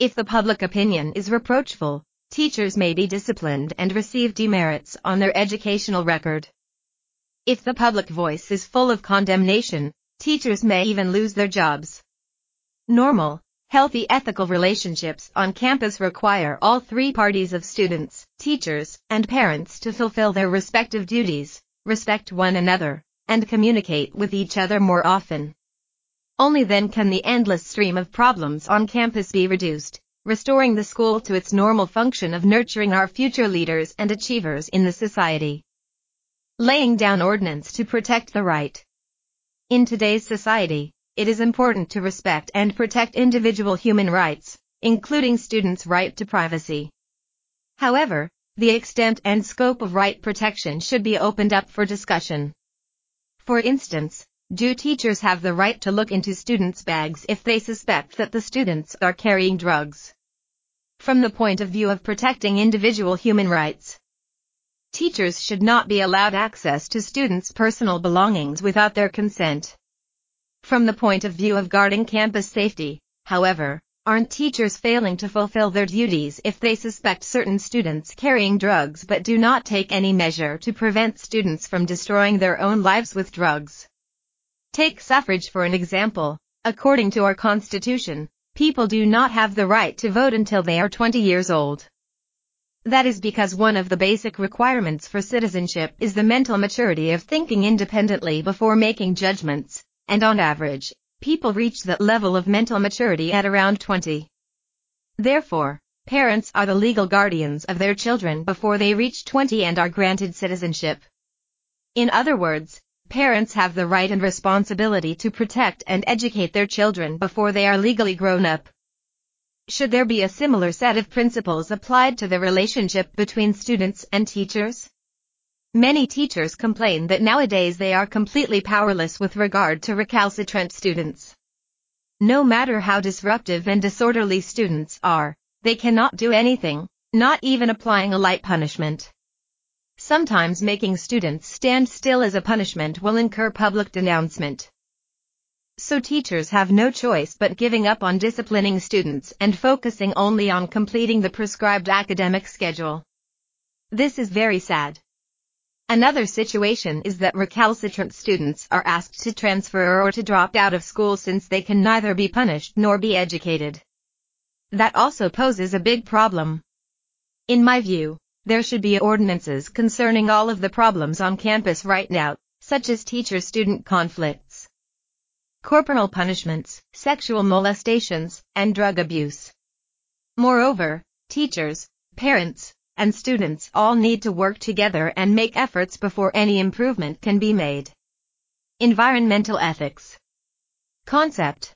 If the public opinion is reproachful, teachers may be disciplined and receive demerits on their educational record. If the public voice is full of condemnation, teachers may even lose their jobs. Normal, healthy ethical relationships on campus require all three parties of students, teachers, and parents to fulfill their respective duties, respect one another, and communicate with each other more often. Only then can the endless stream of problems on campus be reduced restoring the school to its normal function of nurturing our future leaders and achievers in the society. Laying down ordinance to protect the right. In today's society, it is important to respect and protect individual human rights, including students' right to privacy. However, the extent and scope of right protection should be opened up for discussion. For instance, do teachers have the right to look into students' bags if they suspect that the students are carrying drugs? From the point of view of protecting individual human rights, teachers should not be allowed access to students' personal belongings without their consent. From the point of view of guarding campus safety, however, aren't teachers failing to fulfill their duties if they suspect certain students carrying drugs but do not take any measure to prevent students from destroying their own lives with drugs? Take suffrage for an example. According to our Constitution, people do not have the right to vote until they are 20 years old. That is because one of the basic requirements for citizenship is the mental maturity of thinking independently before making judgments, and on average, people reach that level of mental maturity at around 20. Therefore, parents are the legal guardians of their children before they reach 20 and are granted citizenship. In other words, parents have the right and responsibility to protect and educate their children before they are legally grown up. Should there be a similar set of principles applied to the relationship between students and teachers? Many teachers complain that nowadays they are completely powerless with regard to recalcitrant students. No matter how disruptive and disorderly students are, they cannot do anything, not even applying a light punishment. Sometimes making students stand still as a punishment will incur public denouncement. So teachers have no choice but giving up on disciplining students and focusing only on completing the prescribed academic schedule. This is very sad. Another situation is that recalcitrant students are asked to transfer or to drop out of school since they can neither be punished nor be educated. That also poses a big problem. In my view, there should be ordinances concerning all of the problems on campus right now, such as teacher-student conflicts corporal punishments, sexual molestations, and drug abuse. Moreover, teachers, parents, and students all need to work together and make efforts before any improvement can be made. Environmental ethics. Concept.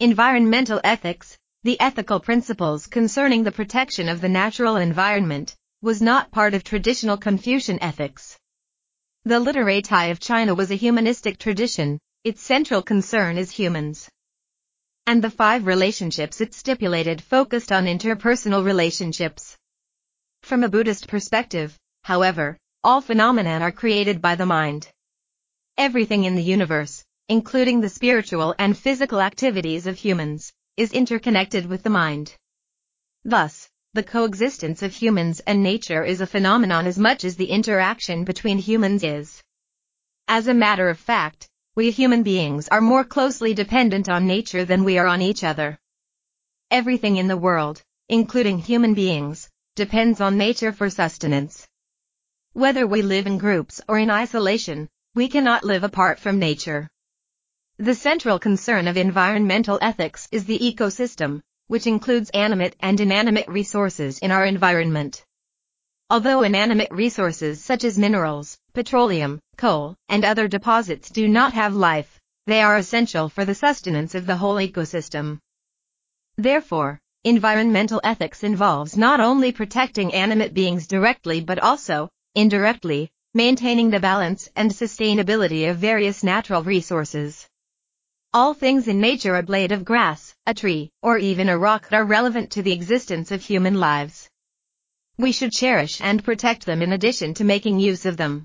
Environmental ethics, the ethical principles concerning the protection of the natural environment, was not part of traditional Confucian ethics. The literati of China was a humanistic tradition, its central concern is humans. And the five relationships it stipulated focused on interpersonal relationships. From a Buddhist perspective, however, all phenomena are created by the mind. Everything in the universe, including the spiritual and physical activities of humans, is interconnected with the mind. Thus, the coexistence of humans and nature is a phenomenon as much as the interaction between humans is. As a matter of fact, we human beings are more closely dependent on nature than we are on each other. Everything in the world, including human beings, depends on nature for sustenance. Whether we live in groups or in isolation, we cannot live apart from nature. The central concern of environmental ethics is the ecosystem, which includes animate and inanimate resources in our environment. Although inanimate resources such as minerals, petroleum, coal, and other deposits do not have life, they are essential for the sustenance of the whole ecosystem. Therefore, environmental ethics involves not only protecting animate beings directly but also, indirectly, maintaining the balance and sustainability of various natural resources. All things in nature a blade of grass, a tree, or even a rock are relevant to the existence of human lives. We should cherish and protect them in addition to making use of them.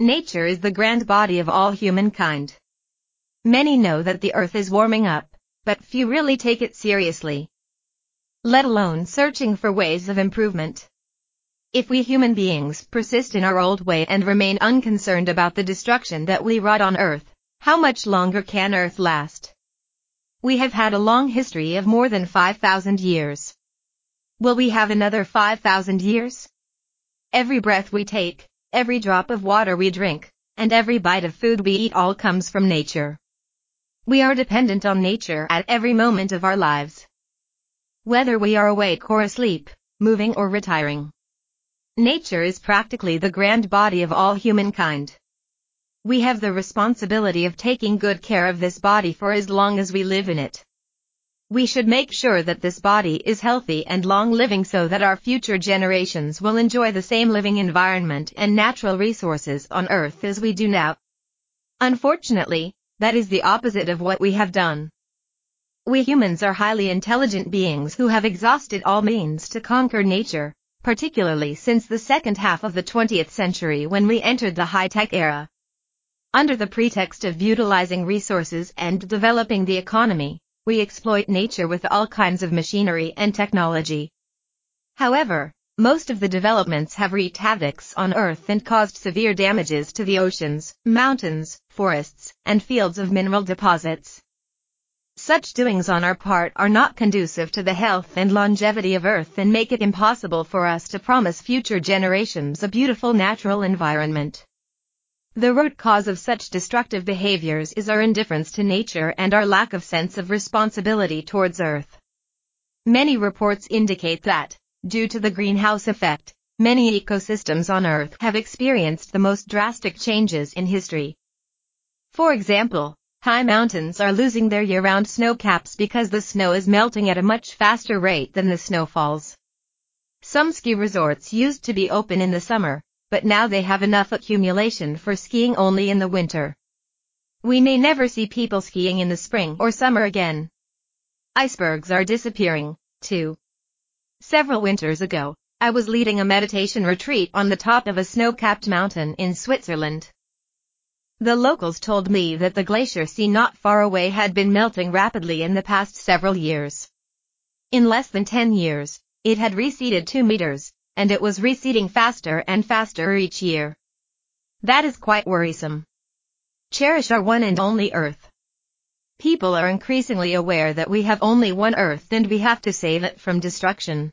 Nature is the grand body of all humankind. Many know that the earth is warming up, but few really take it seriously. Let alone searching for ways of improvement. If we human beings persist in our old way and remain unconcerned about the destruction that we wrought on earth, how much longer can earth last? We have had a long history of more than 5,000 years. Will we have another 5,000 years? Every breath we take, every drop of water we drink, and every bite of food we eat all comes from nature. We are dependent on nature at every moment of our lives. Whether we are awake or asleep, moving or retiring. Nature is practically the grand body of all humankind. We have the responsibility of taking good care of this body for as long as we live in it. We should make sure that this body is healthy and long living so that our future generations will enjoy the same living environment and natural resources on earth as we do now. Unfortunately, that is the opposite of what we have done. We humans are highly intelligent beings who have exhausted all means to conquer nature, particularly since the second half of the 20th century when we entered the high-tech era. Under the pretext of utilizing resources and developing the economy, we exploit nature with all kinds of machinery and technology. However, most of the developments have wreaked havocs on Earth and caused severe damages to the oceans, mountains, forests, and fields of mineral deposits. Such doings on our part are not conducive to the health and longevity of Earth and make it impossible for us to promise future generations a beautiful natural environment. The root cause of such destructive behaviors is our indifference to nature and our lack of sense of responsibility towards Earth. Many reports indicate that, due to the greenhouse effect, many ecosystems on Earth have experienced the most drastic changes in history. For example, High mountains are losing their year-round snow caps because the snow is melting at a much faster rate than the snowfalls. Some ski resorts used to be open in the summer, but now they have enough accumulation for skiing only in the winter. We may never see people skiing in the spring or summer again. Icebergs are disappearing, too. Several winters ago, I was leading a meditation retreat on the top of a snow-capped mountain in Switzerland. The locals told me that the glacier sea not far away had been melting rapidly in the past several years. In less than 10 years, it had receded 2 meters, and it was receding faster and faster each year. That is quite worrisome. Cherish our one and only Earth. People are increasingly aware that we have only one Earth and we have to save it from destruction.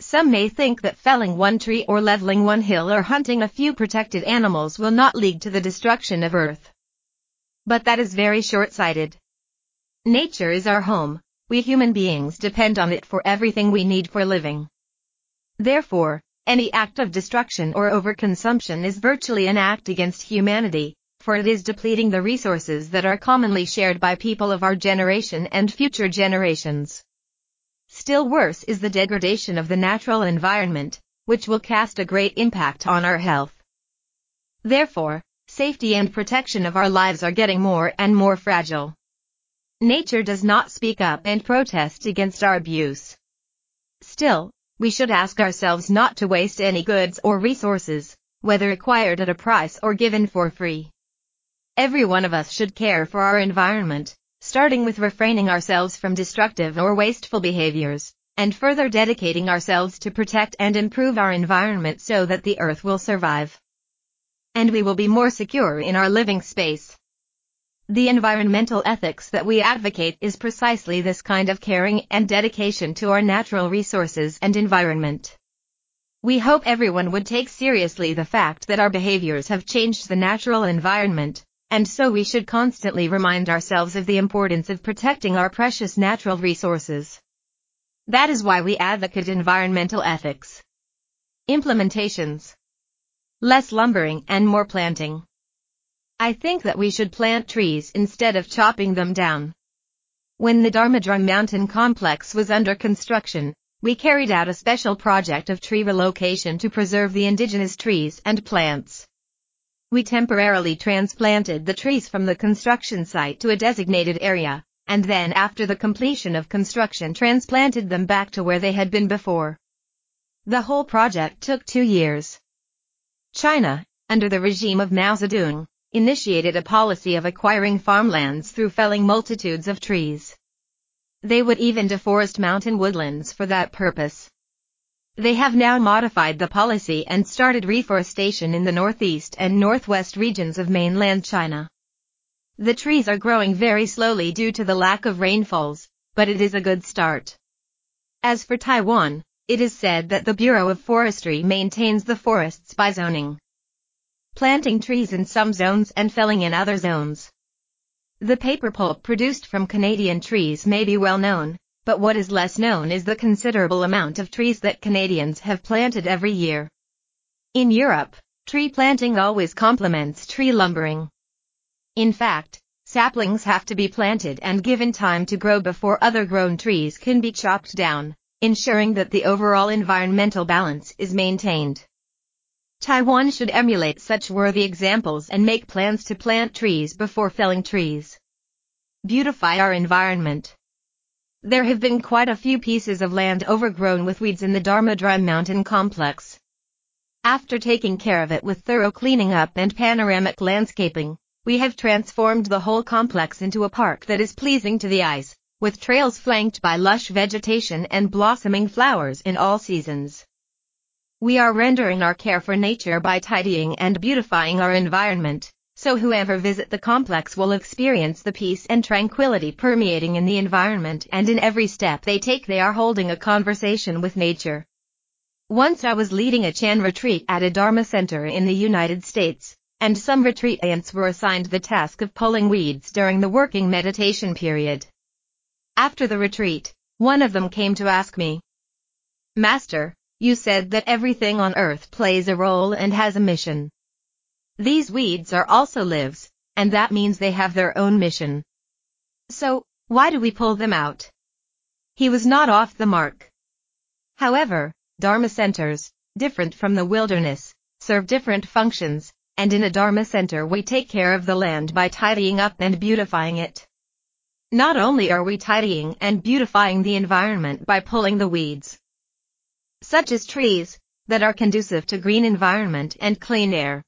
Some may think that felling one tree or leveling one hill or hunting a few protected animals will not lead to the destruction of Earth. But that is very short-sighted. Nature is our home, we human beings depend on it for everything we need for living. Therefore, any act of destruction or overconsumption is virtually an act against humanity, for it is depleting the resources that are commonly shared by people of our generation and future generations. Still worse is the degradation of the natural environment, which will cast a great impact on our health. Therefore, safety and protection of our lives are getting more and more fragile. Nature does not speak up and protest against our abuse. Still, we should ask ourselves not to waste any goods or resources, whether acquired at a price or given for free. Every one of us should care for our environment, starting with refraining ourselves from destructive or wasteful behaviors, and further dedicating ourselves to protect and improve our environment so that the earth will survive. And we will be more secure in our living space. The environmental ethics that we advocate is precisely this kind of caring and dedication to our natural resources and environment. We hope everyone would take seriously the fact that our behaviors have changed the natural environment, and so we should constantly remind ourselves of the importance of protecting our precious natural resources. That is why we advocate environmental ethics. Implementations. Less lumbering and more planting. I think that we should plant trees instead of chopping them down. When the Dharma Drum Mountain complex was under construction, we carried out a special project of tree relocation to preserve the indigenous trees and plants. We temporarily transplanted the trees from the construction site to a designated area, and then after the completion of construction transplanted them back to where they had been before. The whole project took two years. China, under the regime of Mao Zedong, initiated a policy of acquiring farmlands through felling multitudes of trees. They would even deforest mountain woodlands for that purpose. They have now modified the policy and started reforestation in the northeast and northwest regions of mainland China. The trees are growing very slowly due to the lack of rainfalls, but it is a good start. As for Taiwan, it is said that the Bureau of Forestry maintains the forests by zoning. Planting trees in some zones and felling in other zones. The paper pulp produced from Canadian trees may be well known, but what is less known is the considerable amount of trees that Canadians have planted every year. In Europe, tree planting always complements tree lumbering. In fact, saplings have to be planted and given time to grow before other grown trees can be chopped down, ensuring that the overall environmental balance is maintained. Taiwan should emulate such worthy examples and make plans to plant trees before felling trees. Beautify our environment. There have been quite a few pieces of land overgrown with weeds in the Dharma Drum Mountain complex. After taking care of it with thorough cleaning up and panoramic landscaping, we have transformed the whole complex into a park that is pleasing to the eyes, with trails flanked by lush vegetation and blossoming flowers in all seasons. We are rendering our care for nature by tidying and beautifying our environment, so whoever visit the complex will experience the peace and tranquility permeating in the environment and in every step they take they are holding a conversation with nature. Once I was leading a Chan retreat at a Dharma center in the United States, and some retreatants were assigned the task of pulling weeds during the working meditation period. After the retreat, one of them came to ask me, Master, you said that everything on earth plays a role and has a mission. These weeds are also lives, and that means they have their own mission. So, why do we pull them out? He was not off the mark. However, Dharma centers, different from the wilderness, serve different functions, and in a Dharma center we take care of the land by tidying up and beautifying it. Not only are we tidying and beautifying the environment by pulling the weeds, such as trees, that are conducive to green environment and clean air.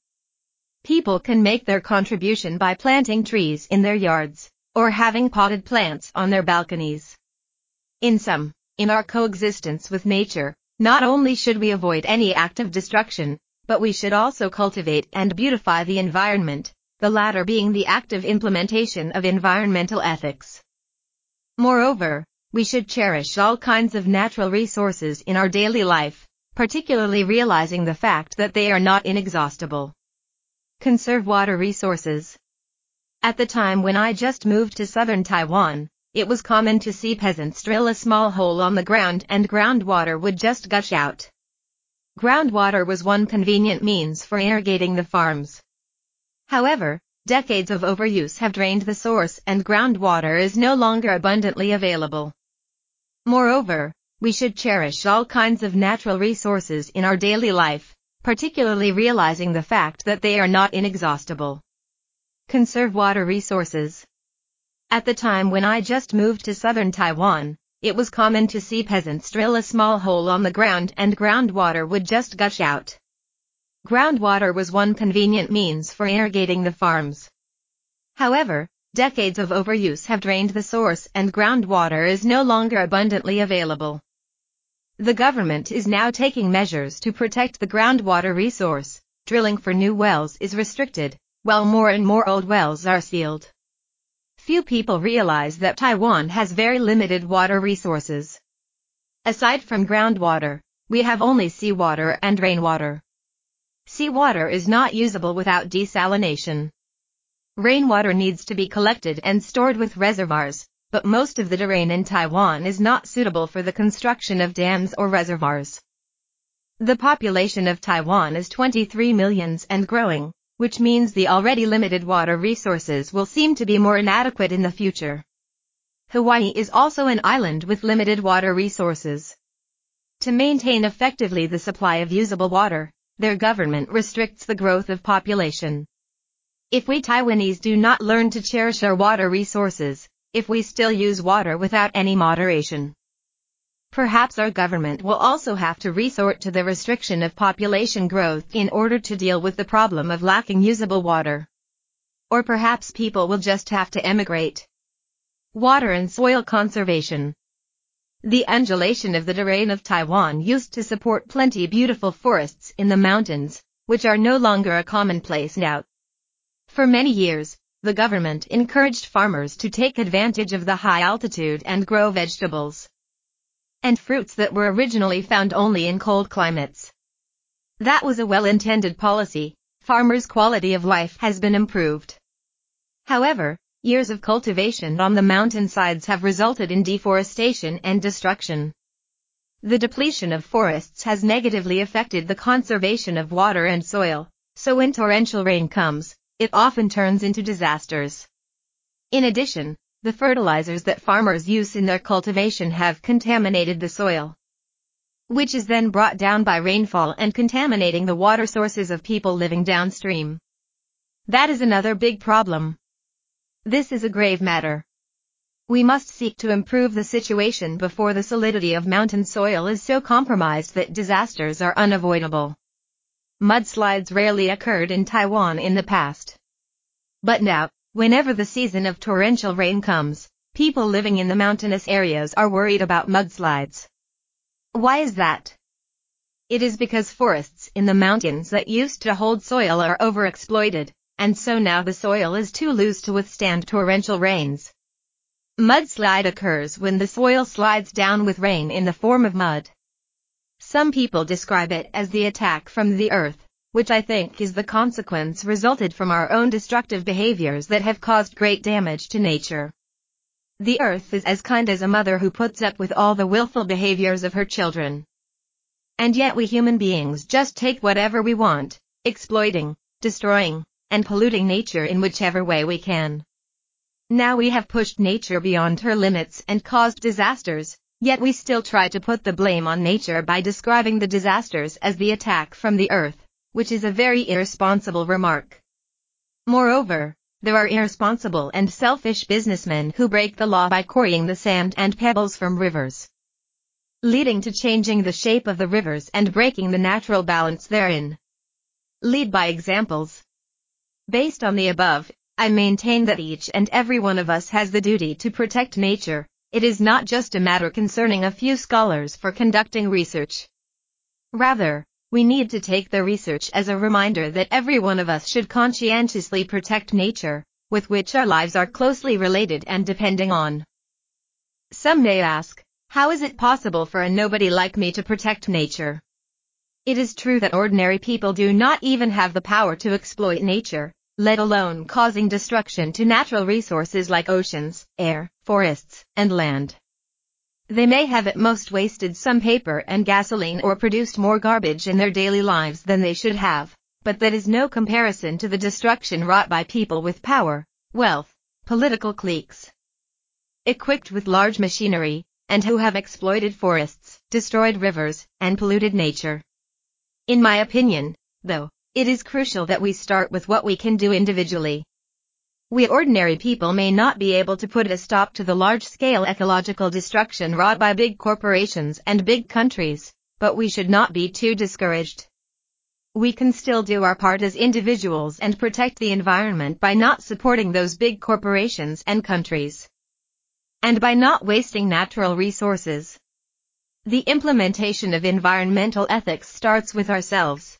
People can make their contribution by planting trees in their yards, or having potted plants on their balconies. In sum, in our coexistence with nature, not only should we avoid any act of destruction, but we should also cultivate and beautify the environment, the latter being the active implementation of environmental ethics. Moreover, we should cherish all kinds of natural resources in our daily life, particularly realizing the fact that they are not inexhaustible. Conserve water resources. At the time when I just moved to southern Taiwan, it was common to see peasants drill a small hole on the ground and groundwater would just gush out. Groundwater was one convenient means for irrigating the farms. However, decades of overuse have drained the source and groundwater is no longer abundantly available. Moreover, we should cherish all kinds of natural resources in our daily life, particularly realizing the fact that they are not inexhaustible. Conserve water resources. At the time when I just moved to southern Taiwan, it was common to see peasants drill a small hole on the ground and groundwater would just gush out. Groundwater was one convenient means for irrigating the farms. However, decades of overuse have drained the source and groundwater is no longer abundantly available. The government is now taking measures to protect the groundwater resource. Drilling for new wells is restricted, while more and more old wells are sealed. Few people realize that Taiwan has very limited water resources. Aside from groundwater, we have only seawater and rainwater. Seawater is not usable without desalination. Rainwater needs to be collected and stored with reservoirs, but most of the terrain in Taiwan is not suitable for the construction of dams or reservoirs. The population of Taiwan is 23 millions and growing which means the already limited water resources will seem to be more inadequate in the future. Hawaii is also an island with limited water resources. To maintain effectively the supply of usable water, their government restricts the growth of population. If we Taiwanese do not learn to cherish our water resources, if we still use water without any moderation, Perhaps our government will also have to resort to the restriction of population growth in order to deal with the problem of lacking usable water. Or perhaps people will just have to emigrate. Water and soil conservation. The undulation of the terrain of Taiwan used to support plenty beautiful forests in the mountains, which are no longer a commonplace now. For many years, the government encouraged farmers to take advantage of the high altitude and grow vegetables and fruits that were originally found only in cold climates. That was a well-intended policy, farmers' quality of life has been improved. However, years of cultivation on the mountainsides have resulted in deforestation and destruction. The depletion of forests has negatively affected the conservation of water and soil, so when torrential rain comes, it often turns into disasters. In addition, the fertilizers that farmers use in their cultivation have contaminated the soil, which is then brought down by rainfall and contaminating the water sources of people living downstream. That is another big problem. This is a grave matter. We must seek to improve the situation before the solidity of mountain soil is so compromised that disasters are unavoidable. Mudslides rarely occurred in Taiwan in the past. But now, Whenever the season of torrential rain comes, people living in the mountainous areas are worried about mudslides. Why is that? It is because forests in the mountains that used to hold soil are overexploited, and so now the soil is too loose to withstand torrential rains. Mudslide occurs when the soil slides down with rain in the form of mud. Some people describe it as the attack from the earth, which I think is the consequence resulted from our own destructive behaviors that have caused great damage to nature. The earth is as kind as a mother who puts up with all the willful behaviors of her children. And yet we human beings just take whatever we want, exploiting, destroying, and polluting nature in whichever way we can. Now we have pushed nature beyond her limits and caused disasters, yet we still try to put the blame on nature by describing the disasters as the attack from the earth, which is a very irresponsible remark. Moreover, there are irresponsible and selfish businessmen who break the law by quarrying the sand and pebbles from rivers, leading to changing the shape of the rivers and breaking the natural balance therein. Lead by examples. Based on the above, I maintain that each and every one of us has the duty to protect nature. It is not just a matter concerning a few scholars for conducting research. Rather, we need to take the research as a reminder that every one of us should conscientiously protect nature, with which our lives are closely related and depending on. Some may ask, how is it possible for a nobody like me to protect nature? It is true that ordinary people do not even have the power to exploit nature, let alone causing destruction to natural resources like oceans, air, forests, and land. They may have at most wasted some paper and gasoline or produced more garbage in their daily lives than they should have, but that is no comparison to the destruction wrought by people with power, wealth, political cliques, equipped with large machinery, and who have exploited forests, destroyed rivers, and polluted nature. In my opinion, though, it is crucial that we start with what we can do individually, we ordinary people may not be able to put a stop to the large-scale ecological destruction wrought by big corporations and big countries, but we should not be too discouraged. We can still do our part as individuals and protect the environment by not supporting those big corporations and countries. And by not wasting natural resources. The implementation of environmental ethics starts with ourselves.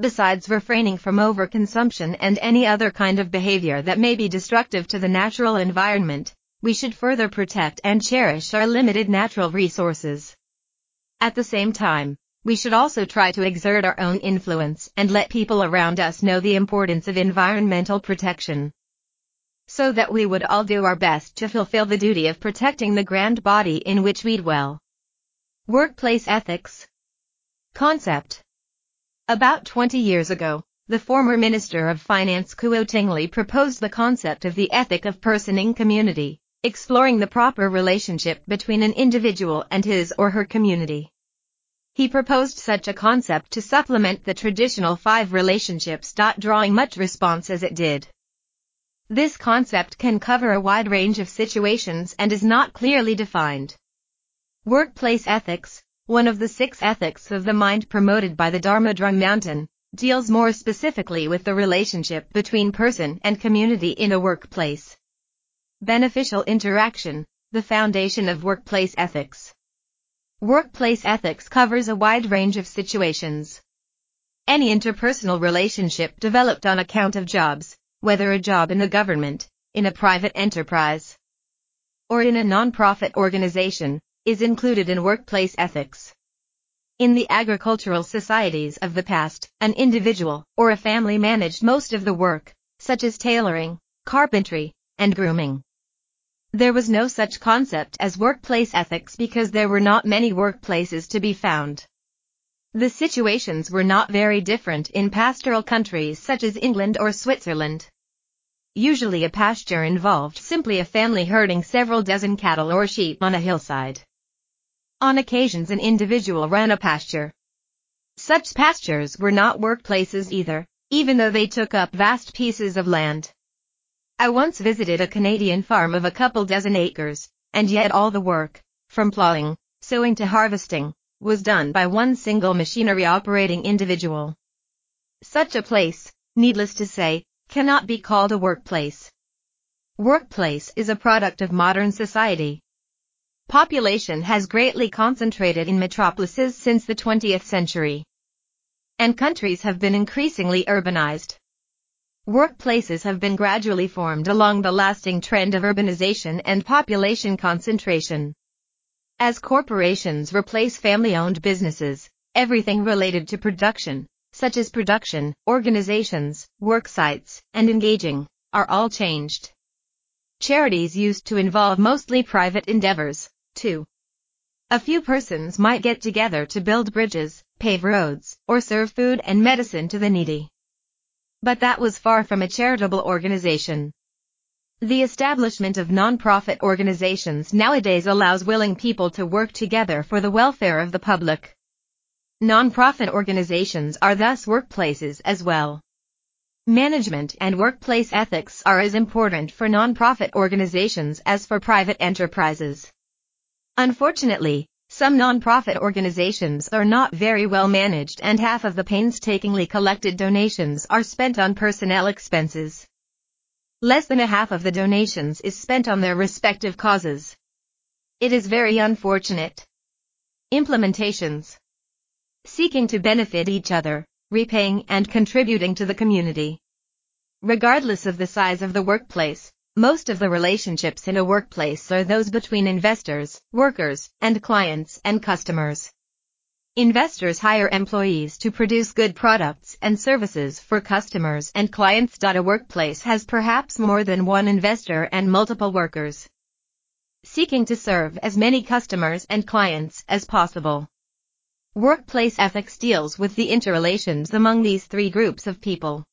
Besides refraining from overconsumption and any other kind of behavior that may be destructive to the natural environment, we should further protect and cherish our limited natural resources. At the same time, we should also try to exert our own influence and let people around us know the importance of environmental protection. So that we would all do our best to fulfill the duty of protecting the grand body in which we dwell. Workplace Ethics Concept about 20 years ago, the former Minister of Finance Kuo Ting proposed the concept of the ethic of personing community, exploring the proper relationship between an individual and his or her community. He proposed such a concept to supplement the traditional five relationships. Drawing much response as it did. This concept can cover a wide range of situations and is not clearly defined. Workplace ethics, one of the six ethics of the mind promoted by the Dharma Drum Mountain, deals more specifically with the relationship between person and community in a workplace. Beneficial interaction, the foundation of workplace ethics. Workplace ethics covers a wide range of situations. Any interpersonal relationship developed on account of jobs, whether a job in the government, in a private enterprise, or in a non-profit organization, is included in workplace ethics. In the agricultural societies of the past, an individual or a family managed most of the work, such as tailoring, carpentry, and grooming. There was no such concept as workplace ethics because there were not many workplaces to be found. The situations were not very different in pastoral countries such as England or Switzerland. Usually a pasture involved simply a family herding several dozen cattle or sheep on a hillside. On occasions an individual ran a pasture. Such pastures were not workplaces either, even though they took up vast pieces of land. I once visited a Canadian farm of a couple dozen acres, and yet all the work, from plowing, sowing to harvesting, was done by one single machinery operating individual. Such a place, needless to say, cannot be called a workplace. Workplace is a product of modern society, Population has greatly concentrated in metropolises since the 20th century. And countries have been increasingly urbanized. Workplaces have been gradually formed along the lasting trend of urbanization and population concentration. As corporations replace family-owned businesses, everything related to production, such as production, organizations, work sites, and engaging, are all changed. Charities used to involve mostly private endeavors, too. A few persons might get together to build bridges, pave roads, or serve food and medicine to the needy. But that was far from a charitable organization. The establishment of non-profit organizations nowadays allows willing people to work together for the welfare of the public. Non-profit organizations are thus workplaces as well. Management and workplace ethics are as important for non-profit organizations as for private enterprises. Unfortunately, some non-profit organizations are not very well managed and half of the painstakingly collected donations are spent on personnel expenses. Less than a half of the donations is spent on their respective causes. It is very unfortunate. Implementations. Seeking to benefit each other, repaying and contributing to the community. Regardless of the size of the workplace, most of the relationships in a workplace are those between investors, workers, and clients and customers. Investors hire employees to produce good products and services for customers and clients. A workplace has perhaps more than one investor and multiple workers, seeking to serve as many customers and clients as possible. Workplace ethics deals with the interrelations among these three groups of people.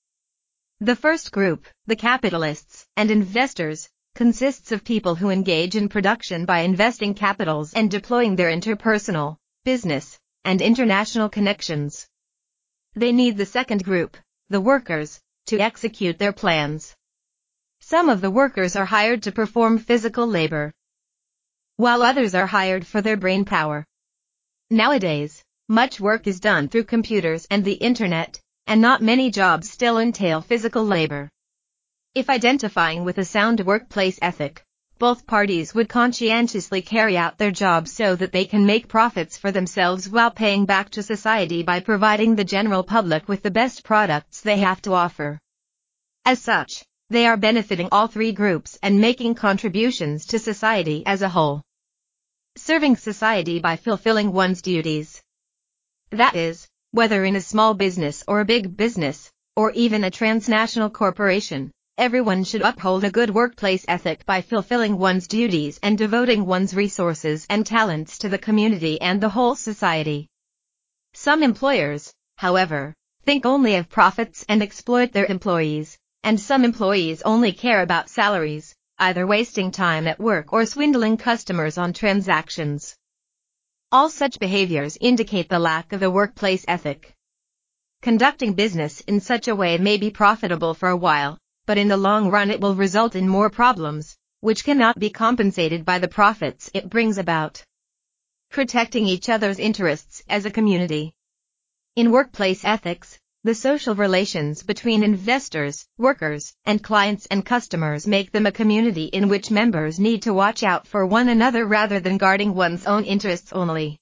The first group, the capitalists and investors, consists of people who engage in production by investing capitals and deploying their interpersonal, business, and international connections. They need the second group, the workers, to execute their plans. Some of the workers are hired to perform physical labor, while others are hired for their brain power. Nowadays, much work is done through computers and the internet, and not many jobs still entail physical labor. If identifying with a sound workplace ethic, both parties would conscientiously carry out their jobs so that they can make profits for themselves while paying back to society by providing the general public with the best products they have to offer. As such, they are benefiting all three groups and making contributions to society as a whole. Serving society by fulfilling one's duties. That is, whether in a small business or a big business, or even a transnational corporation, everyone should uphold a good workplace ethic by fulfilling one's duties and devoting one's resources and talents to the community and the whole society. Some employers, however, think only of profits and exploit their employees, and some employees only care about salaries, either wasting time at work or swindling customers on transactions. All such behaviors indicate the lack of a workplace ethic. Conducting business in such a way may be profitable for a while, but in the long run it will result in more problems, which cannot be compensated by the profits it brings about. Protecting each other's interests as a community. In workplace ethics, the social relations between investors, workers, and clients and customers make them a community in which members need to watch out for one another rather than guarding one's own interests only.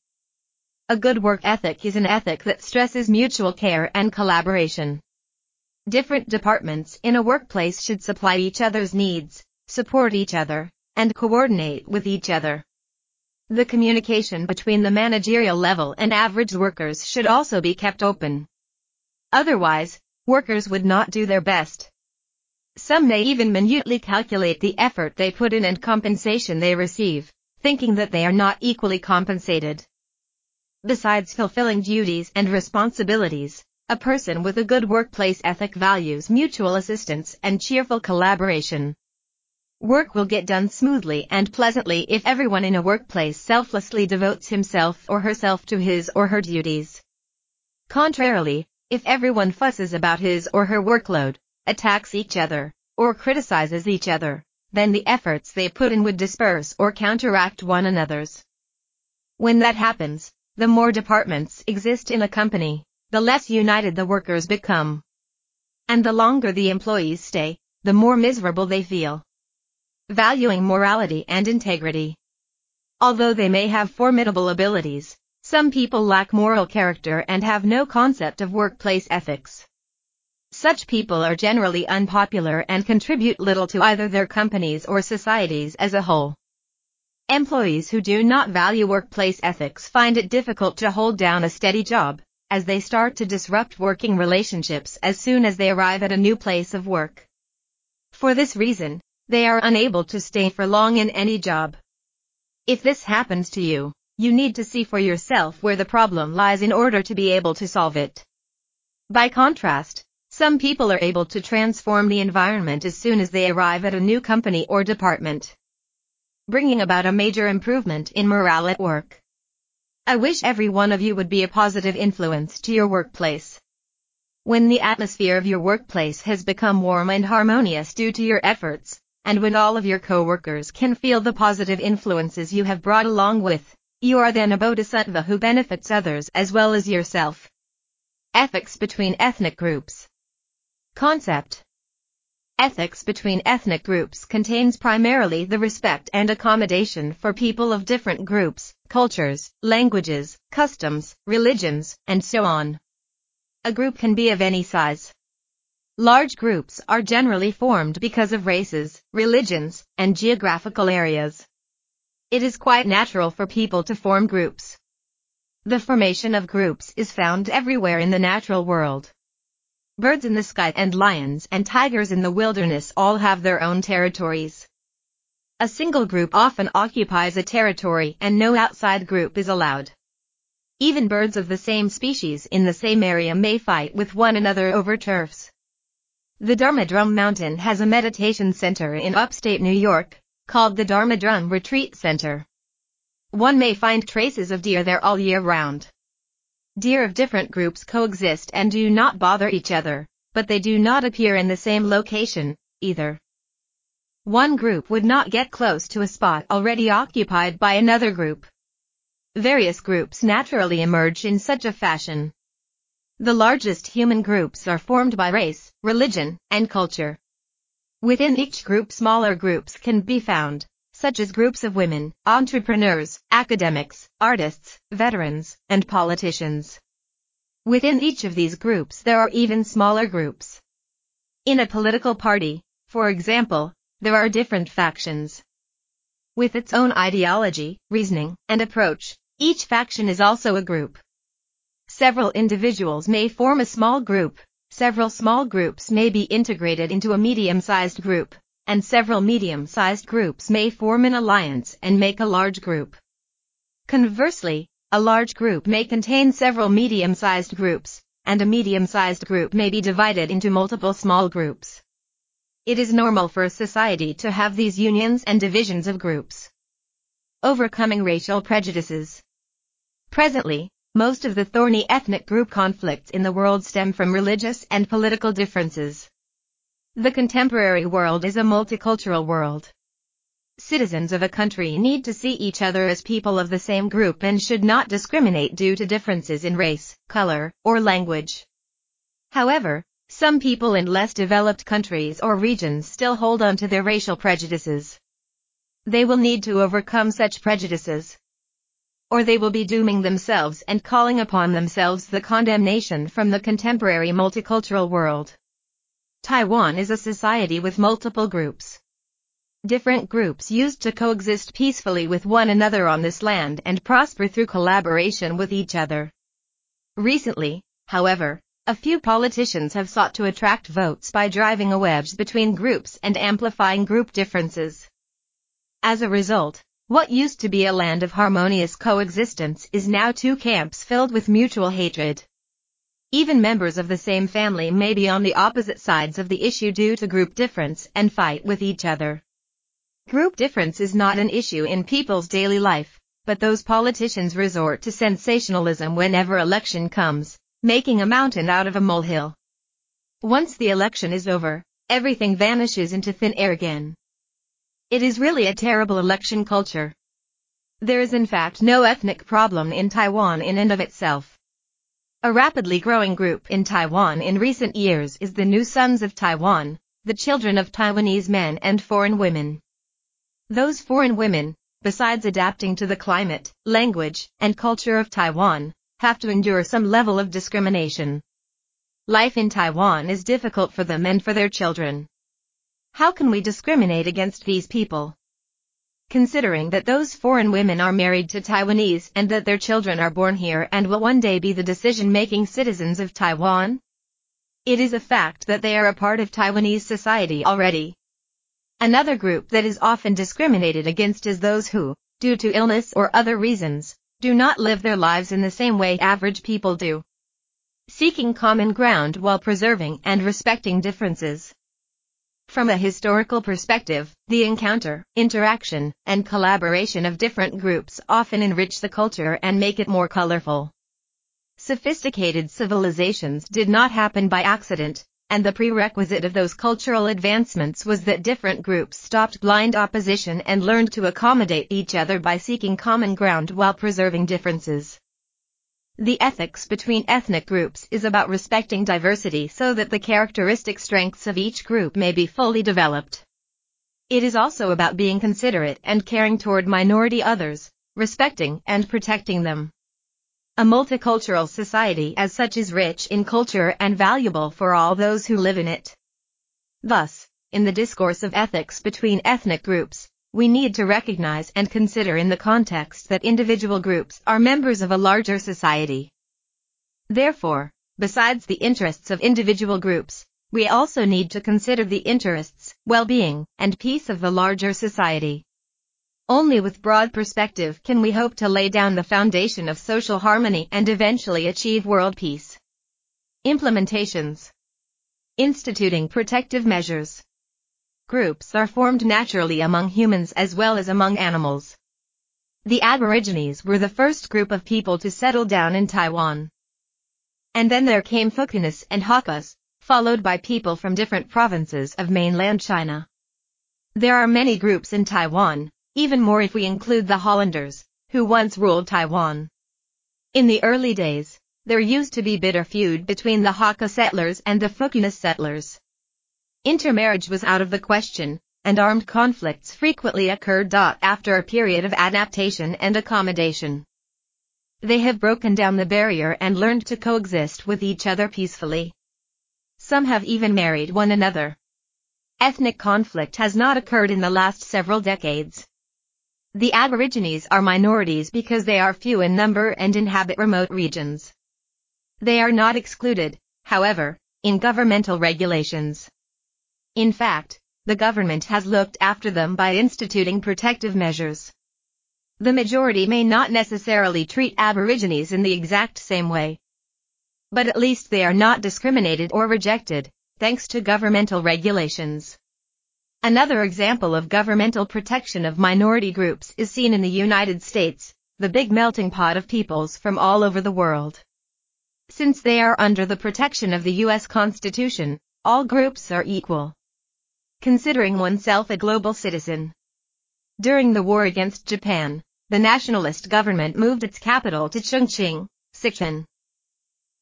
A good work ethic is an ethic that stresses mutual care and collaboration. Different departments in a workplace should supply each other's needs, support each other, and coordinate with each other. The communication between the managerial level and average workers should also be kept open. Otherwise, workers would not do their best. Some may even minutely calculate the effort they put in and compensation they receive, thinking that they are not equally compensated. Besides fulfilling duties and responsibilities, a person with a good workplace ethic values mutual assistance and cheerful collaboration. Work will get done smoothly and pleasantly if everyone in a workplace selflessly devotes himself or herself to his or her duties. Contrarily, if everyone fusses about his or her workload, attacks each other, or criticizes each other, then the efforts they put in would disperse or counteract one another's. When that happens, the more departments exist in a company, the less united the workers become. And the longer the employees stay, the more miserable they feel. Valuing morality and integrity. Although they may have formidable abilities, some people lack moral character and have no concept of workplace ethics. Such people are generally unpopular and contribute little to either their companies or societies as a whole. Employees who do not value workplace ethics find it difficult to hold down a steady job, as they start to disrupt working relationships as soon as they arrive at a new place of work. For this reason, they are unable to stay for long in any job. If this happens to you, you need to see for yourself where the problem lies in order to be able to solve it. By contrast, some people are able to transform the environment as soon as they arrive at a new company or department, bringing about a major improvement in morale at work. I wish every one of you would be a positive influence to your workplace. When the atmosphere of your workplace has become warm and harmonious due to your efforts, and when all of your coworkers can feel the positive influences you have brought along with, you are then a bodhisattva who benefits others as well as yourself. Ethics between ethnic groups. Concept Ethics between ethnic groups contains primarily the respect and accommodation for people of different groups, cultures, languages, customs, religions, and so on. A group can be of any size. Large groups are generally formed because of races, religions, and geographical areas. It is quite natural for people to form groups. The formation of groups is found everywhere in the natural world. Birds in the sky and lions and tigers in the wilderness all have their own territories. A single group often occupies a territory and no outside group is allowed. Even birds of the same species in the same area may fight with one another over turfs. The Dharma Drum Mountain has a meditation center in upstate New York, called the Dharma Drum Retreat Center. One may find traces of deer there all year round. Deer of different groups coexist and do not bother each other, but they do not appear in the same location, either. One group would not get close to a spot already occupied by another group. Various groups naturally emerge in such a fashion. The largest human groups are formed by race, religion, and culture. Within each group smaller groups can be found, such as groups of women, entrepreneurs, academics, artists, veterans, and politicians. Within each of these groups there are even smaller groups. In a political party, for example, there are different factions. With its own ideology, reasoning, and approach, each faction is also a group. Several individuals may form a small group, several small groups may be integrated into a medium-sized group, and several medium-sized groups may form an alliance and make a large group. Conversely, a large group may contain several medium-sized groups, and a medium-sized group may be divided into multiple small groups. It is normal for a society to have these unions and divisions of groups. Overcoming racial prejudices. Presently, most of the thorny ethnic group conflicts in the world stem from religious and political differences. The contemporary world is a multicultural world. Citizens of a country need to see each other as people of the same group and should not discriminate due to differences in race, color, or language. However, some people in less developed countries or regions still hold on to their racial prejudices. They will need to overcome such prejudices. Or they will be dooming themselves and calling upon themselves the condemnation from the contemporary multicultural world. Taiwan is a society with multiple groups. Different groups used to coexist peacefully with one another on this land and prosper through collaboration with each other. Recently, however, a few politicians have sought to attract votes by driving a wedge between groups and amplifying group differences. As a result, what used to be a land of harmonious coexistence is now two camps filled with mutual hatred. Even members of the same family may be on the opposite sides of the issue due to group difference and fight with each other. Group difference is not an issue in people's daily life, but those politicians resort to sensationalism whenever election comes, making a mountain out of a molehill. Once the election is over, everything vanishes into thin air again. It is really a terrible election culture. There is in fact no ethnic problem in Taiwan in and of itself. A rapidly growing group in Taiwan in recent years is the New Sons of Taiwan, the children of Taiwanese men and foreign women. Those foreign women, besides adapting to the climate, language, and culture of Taiwan, have to endure some level of discrimination. life in Taiwan is difficult for them and for their children. How can we discriminate against these people? Considering that those foreign women are married to Taiwanese and that their children are born here and will one day be the decision-making citizens of Taiwan? It is a fact that they are a part of Taiwanese society already. Another group that is often discriminated against is those who, due to illness or other reasons, do not live their lives in the same way average people do. Seeking common ground while preserving and respecting differences. From a historical perspective, the encounter, interaction, and collaboration of different groups often enrich the culture and make it more colorful. Sophisticated civilizations did not happen by accident, and the prerequisite of those cultural advancements was that different groups stopped blind opposition and learned to accommodate each other by seeking common ground while preserving differences. The ethics between ethnic groups is about respecting diversity so that the characteristic strengths of each group may be fully developed. It is also about being considerate and caring toward minority others, respecting and protecting them. A multicultural society as such is rich in culture and valuable for all those who live in it. Thus, in the discourse of ethics between ethnic groups, we need to recognize and consider in the context that individual groups are members of a larger society. Therefore, besides the interests of individual groups, we also need to consider the interests, well-being, and peace of the larger society. Only with broad perspective can we hope to lay down the foundation of social harmony and eventually achieve world peace. Implementations Instituting protective measures Groups are formed naturally among humans as well as among animals. The Aborigines were the first group of people to settle down in Taiwan. And then there came Fukienese and Hakkas, followed by people from different provinces of mainland China. There are many groups in Taiwan, even more if we include the Hollanders, who once ruled Taiwan. In the early days, there used to be bitter feud between the Hakka settlers and the Fukienese settlers. Intermarriage was out of the question, and armed conflicts frequently occurred. After a period of adaptation and accommodation, they have broken down the barrier and learned to coexist with each other peacefully. Some have even married one another. Ethnic conflict has not occurred in the last several decades. The Aborigines are minorities because they are few in number and inhabit remote regions. They are not excluded, however, in governmental regulations. In fact, the government has looked after them by instituting protective measures. The majority may not necessarily treat Aborigines in the exact same way. But at least they are not discriminated or rejected, thanks to governmental regulations. Another example of governmental protection of minority groups is seen in the United States, the big melting pot of peoples from all over the world. Since they are under the protection of the U.S. Constitution, all groups are equal considering oneself a global citizen. During the war against Japan, the nationalist government moved its capital to Chongqing, Sichuan,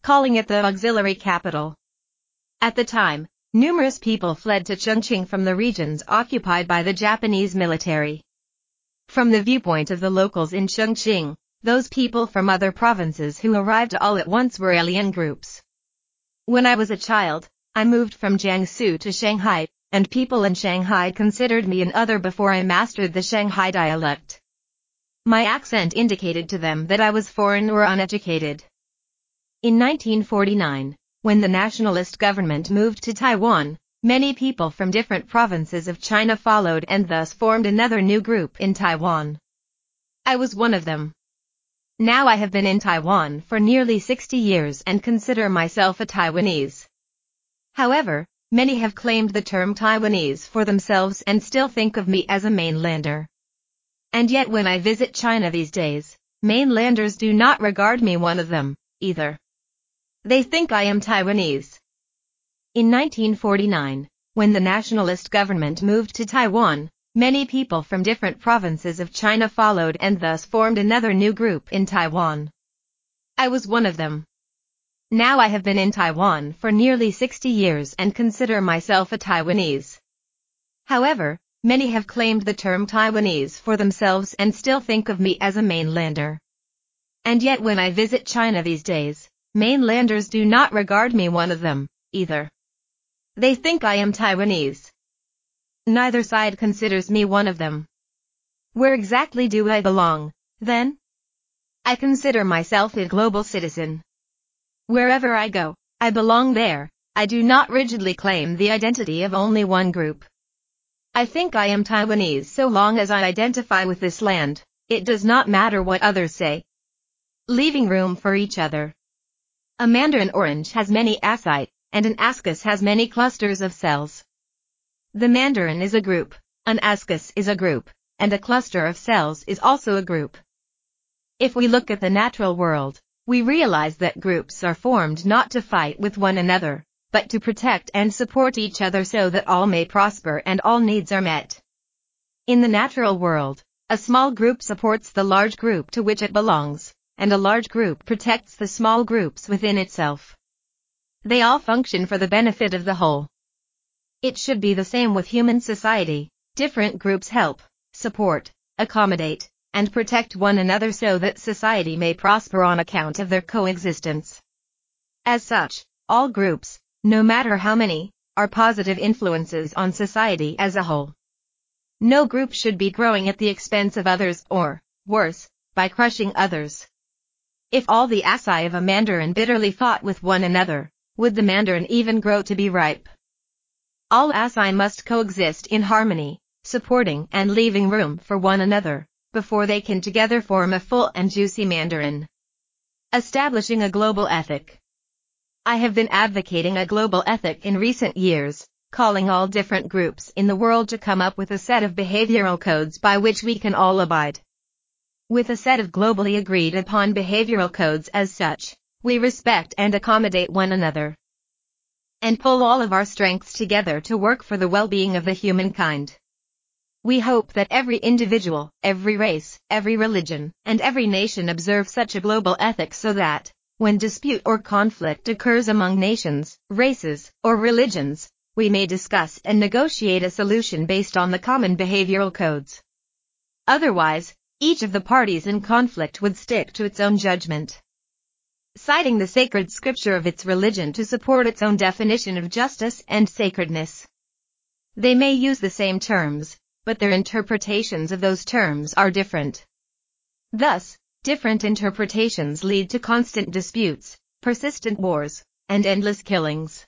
calling it the auxiliary capital. At the time, numerous people fled to Chongqing from the regions occupied by the Japanese military. From the viewpoint of the locals in Chongqing, those people from other provinces who arrived all at once were alien groups. When I was a child, I moved from Jiangsu to Shanghai, and people in Shanghai considered me an other before I mastered the Shanghai dialect. My accent indicated to them that I was foreign or uneducated. In 1949, when the nationalist government moved to Taiwan, many people from different provinces of China followed and thus formed another new group in Taiwan. I was one of them. Now I have been in Taiwan for nearly 60 years and consider myself a Taiwanese. However, Many have claimed the term Taiwanese for themselves and still think of me as a mainlander. And yet when I visit China these days, mainlanders do not regard me one of them, either. They think I am Taiwanese. In 1949, when the nationalist government moved to Taiwan, many people from different provinces of China followed and thus formed another new group in Taiwan. I was one of them. Now I have been in Taiwan for nearly 60 years and consider myself a Taiwanese. However, many have claimed the term Taiwanese for themselves and still think of me as a mainlander. And yet when I visit China these days, Mainlanders do not regard me one of them, either. They think I am Taiwanese. Neither side considers me one of them. Where exactly do I belong, then? I consider myself a global citizen. Wherever I go, I belong there. I do not rigidly claim the identity of only one group. I think I am Taiwanese so long as I identify with this land. It does not matter what others say. Leaving room for each other. A mandarin orange has many asci, and an ascus has many clusters of cells. The mandarin is a group, an ascus is a group, and a cluster of cells is also a group. If we look at the natural world, we realize that groups are formed not to fight with one another, but to protect and support each other so that all may prosper and all needs are met. In the natural world, a small group supports the large group to which it belongs, and a large group protects the small groups within itself. They all function for the benefit of the whole. It should be the same with human society. Different groups help, support, accommodate, and protect one another so that society may prosper on account of their coexistence. As such, all groups, no matter how many, are positive influences on society as a whole. No group should be growing at the expense of others or, worse, by crushing others. If all the asci of a mandarin bitterly fought with one another, would the mandarin even grow to be ripe? All asci must coexist in harmony, supporting and leaving room for one another, before they can together form a full and juicy mandarin. Establishing a global ethic. I have been advocating a global ethic in recent years, calling all different groups in the world to come up with a set of behavioral codes by which we can all abide. With a set of globally agreed upon behavioral codes as such, we respect and accommodate one another. And pull all of our strengths together to work for the well-being of the humankind. We hope that every individual, every race, every religion, and every nation observe such a global ethic so that, when dispute or conflict occurs among nations, races, or religions, we may discuss and negotiate a solution based on the common behavioral codes. Otherwise, each of the parties in conflict would stick to its own judgment. Citing the sacred scripture of its religion to support its own definition of justice and sacredness. They may use the same terms, but their interpretations of those terms are different. Thus, different interpretations lead to constant disputes, persistent wars, and endless killings.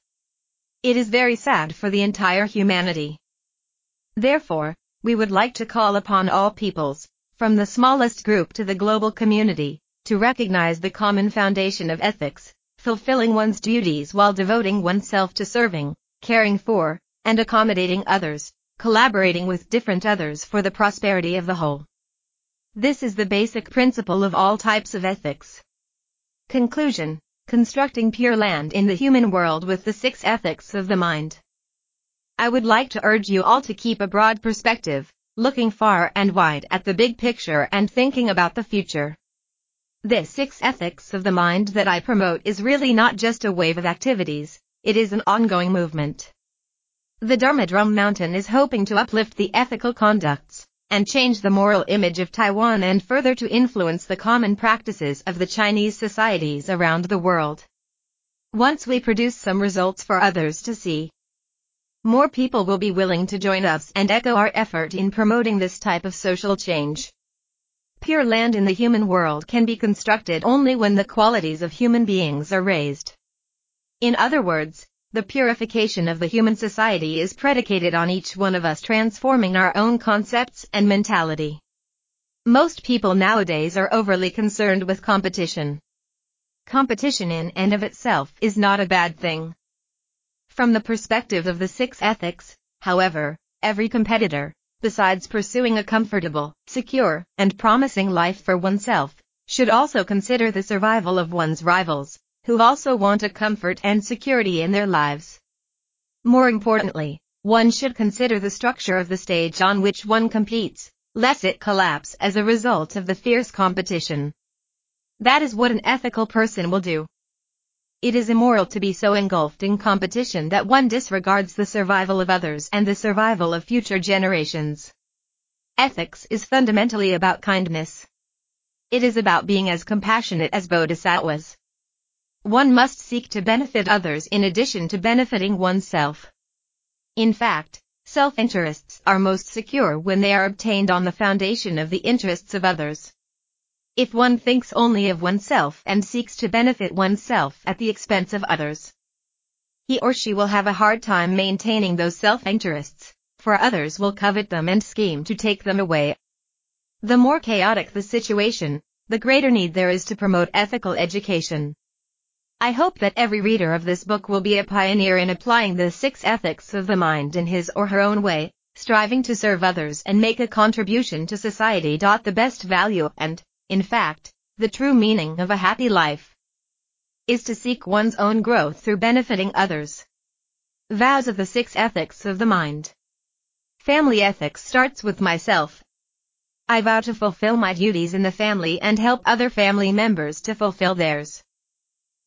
It is very sad for the entire humanity. Therefore, we would like to call upon all peoples, from the smallest group to the global community, to recognize the common foundation of ethics, fulfilling one's duties while devoting oneself to serving, caring for, and accommodating others, collaborating with different others for the prosperity of the whole. This is the basic principle of all types of ethics. Conclusion Constructing Pure Land in the Human World with the Six Ethics of the Mind. I would like to urge you all to keep a broad perspective, looking far and wide at the big picture and thinking about the future. This six ethics of the mind that I promote is really not just a wave of activities, it is an ongoing movement. The Dharma Drum Mountain is hoping to uplift the ethical conducts and change the moral image of Taiwan and further to influence the common practices of the Chinese societies around the world. Once we produce some results for others to see, more people will be willing to join us and echo our effort in promoting this type of social change. Pure land in the human world can be constructed only when the qualities of human beings are raised. In other words, the purification of the human society is predicated on each one of us transforming our own concepts and mentality. Most people nowadays are overly concerned with competition. Competition in and of itself is not a bad thing. From the perspective of the six ethics, however, every competitor, besides pursuing a comfortable, secure, and promising life for oneself, should also consider the survival of one's rivals, who also want a comfort and security in their lives. More importantly, one should consider the structure of the stage on which one competes, lest it collapse as a result of the fierce competition. That is what an ethical person will do. It is immoral to be so engulfed in competition that one disregards the survival of others and the survival of future generations. Ethics is fundamentally about kindness. It is about being as compassionate as bodhisattvas. One must seek to benefit others in addition to benefiting oneself. In fact, self-interests are most secure when they are obtained on the foundation of the interests of others. If one thinks only of oneself and seeks to benefit oneself at the expense of others, he or she will have a hard time maintaining those self-interests, for others will covet them and scheme to take them away. The more chaotic the situation, the greater need there is to promote ethical education. I hope that every reader of this book will be a pioneer in applying the six ethics of the mind in his or her own way, striving to serve others and make a contribution to society. The best value and, in fact, the true meaning of a happy life is to seek one's own growth through benefiting others. Vows of the Six Ethics of the Mind Family ethics starts with myself. I vow to fulfill my duties in the family and help other family members to fulfill theirs.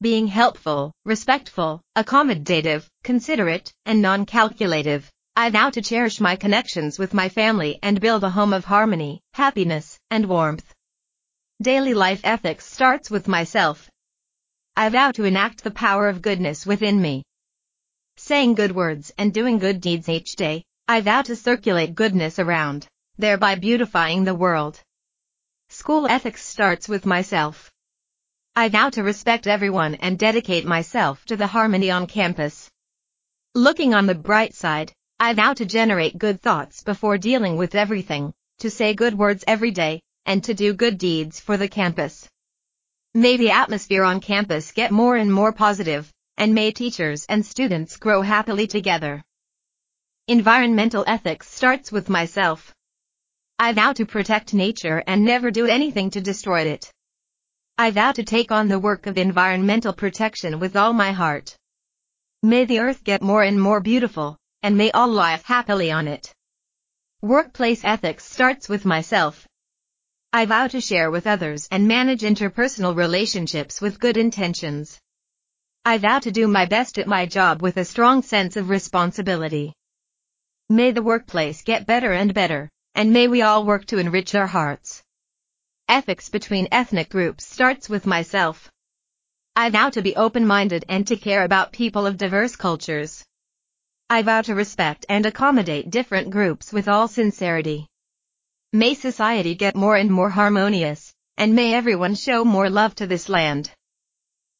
Being helpful, respectful, accommodative, considerate, and non-calculative, I vow to cherish my connections with my family and build a home of harmony, happiness, and warmth. Daily life ethics starts with myself. I vow to enact the power of goodness within me. Saying good words and doing good deeds each day, I vow to circulate goodness around, thereby beautifying the world. School ethics starts with myself. I vow to respect everyone and dedicate myself to the harmony on campus. Looking on the bright side, I vow to generate good thoughts before dealing with everything, to say good words every day, and to do good deeds for the campus. May the atmosphere on campus get more and more positive, and may teachers and students grow happily together. Environmental ethics starts with myself. I vow to protect nature and never do anything to destroy it. I vow to take on the work of environmental protection with all my heart. May the earth get more and more beautiful, and may all live happily on it. Workplace ethics starts with myself, I vow to share with others and manage interpersonal relationships with good intentions. I vow to do my best at my job with a strong sense of responsibility. May the workplace get better and better, and may we all work to enrich our hearts. Ethics between ethnic groups starts with myself. I vow to be open-minded and to care about people of diverse cultures. I vow to respect and accommodate different groups with all sincerity. May society get more and more harmonious, and may everyone show more love to this land.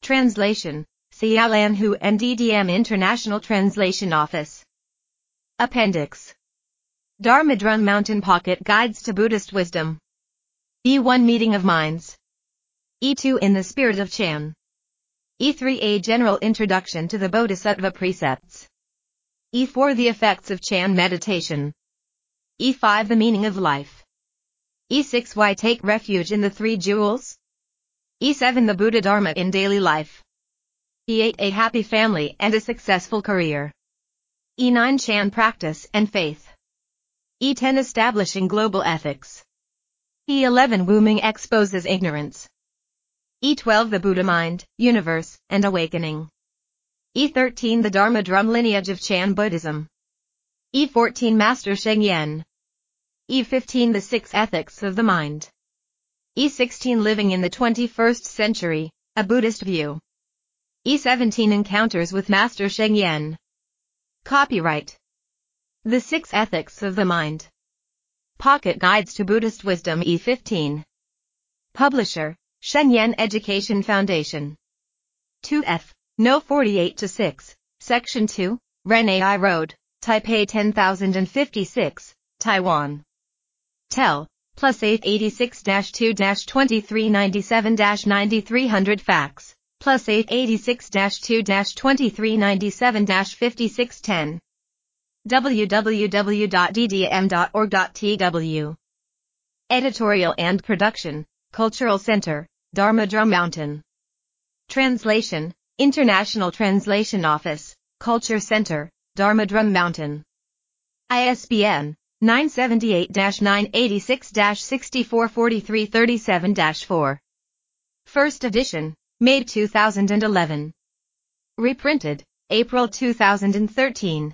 Translation Hu and DDM International Translation Office. Appendix Dharma Drum Mountain Pocket Guides to Buddhist Wisdom. E1 Meeting of Minds. E2 In the Spirit of Chan. E3 A General Introduction to the Bodhisattva Precepts. E4 The Effects of Chan Meditation. E5 The Meaning of Life. E6 Why take refuge in the three jewels? E7 The Buddha Dharma in daily life. E8 A happy family and a successful career. E9 Chan practice and faith. E10 Establishing global ethics. E11 Wu-Ming exposes ignorance. E12 The Buddha mind, universe, and awakening. E13 The Dharma drum lineage of Chan Buddhism. E14 Master Sheng Yen. E15 The Six Ethics of the Mind. E16 Living in the 21st Century, a Buddhist View. E17 Encounters with Master Sheng Yen. Copyright. The Six Ethics of the Mind. Pocket Guides to Buddhist Wisdom E15. Publisher, Sheng Yen Education Foundation. 2F, No 48 to 6, Section 2, Ren Ai Road, Taipei 10056, Taiwan. Tel, plus 886-2-2397-9300 fax, plus 886-2-2397-5610. www.ddm.org.tw Editorial and Production, Cultural Center, Dharma Drum Mountain. Translation, International Translation Office, Culture Center, Dharma Drum Mountain. ISBN 978-986-644337-4. First edition, May 2011. Reprinted, April 2013.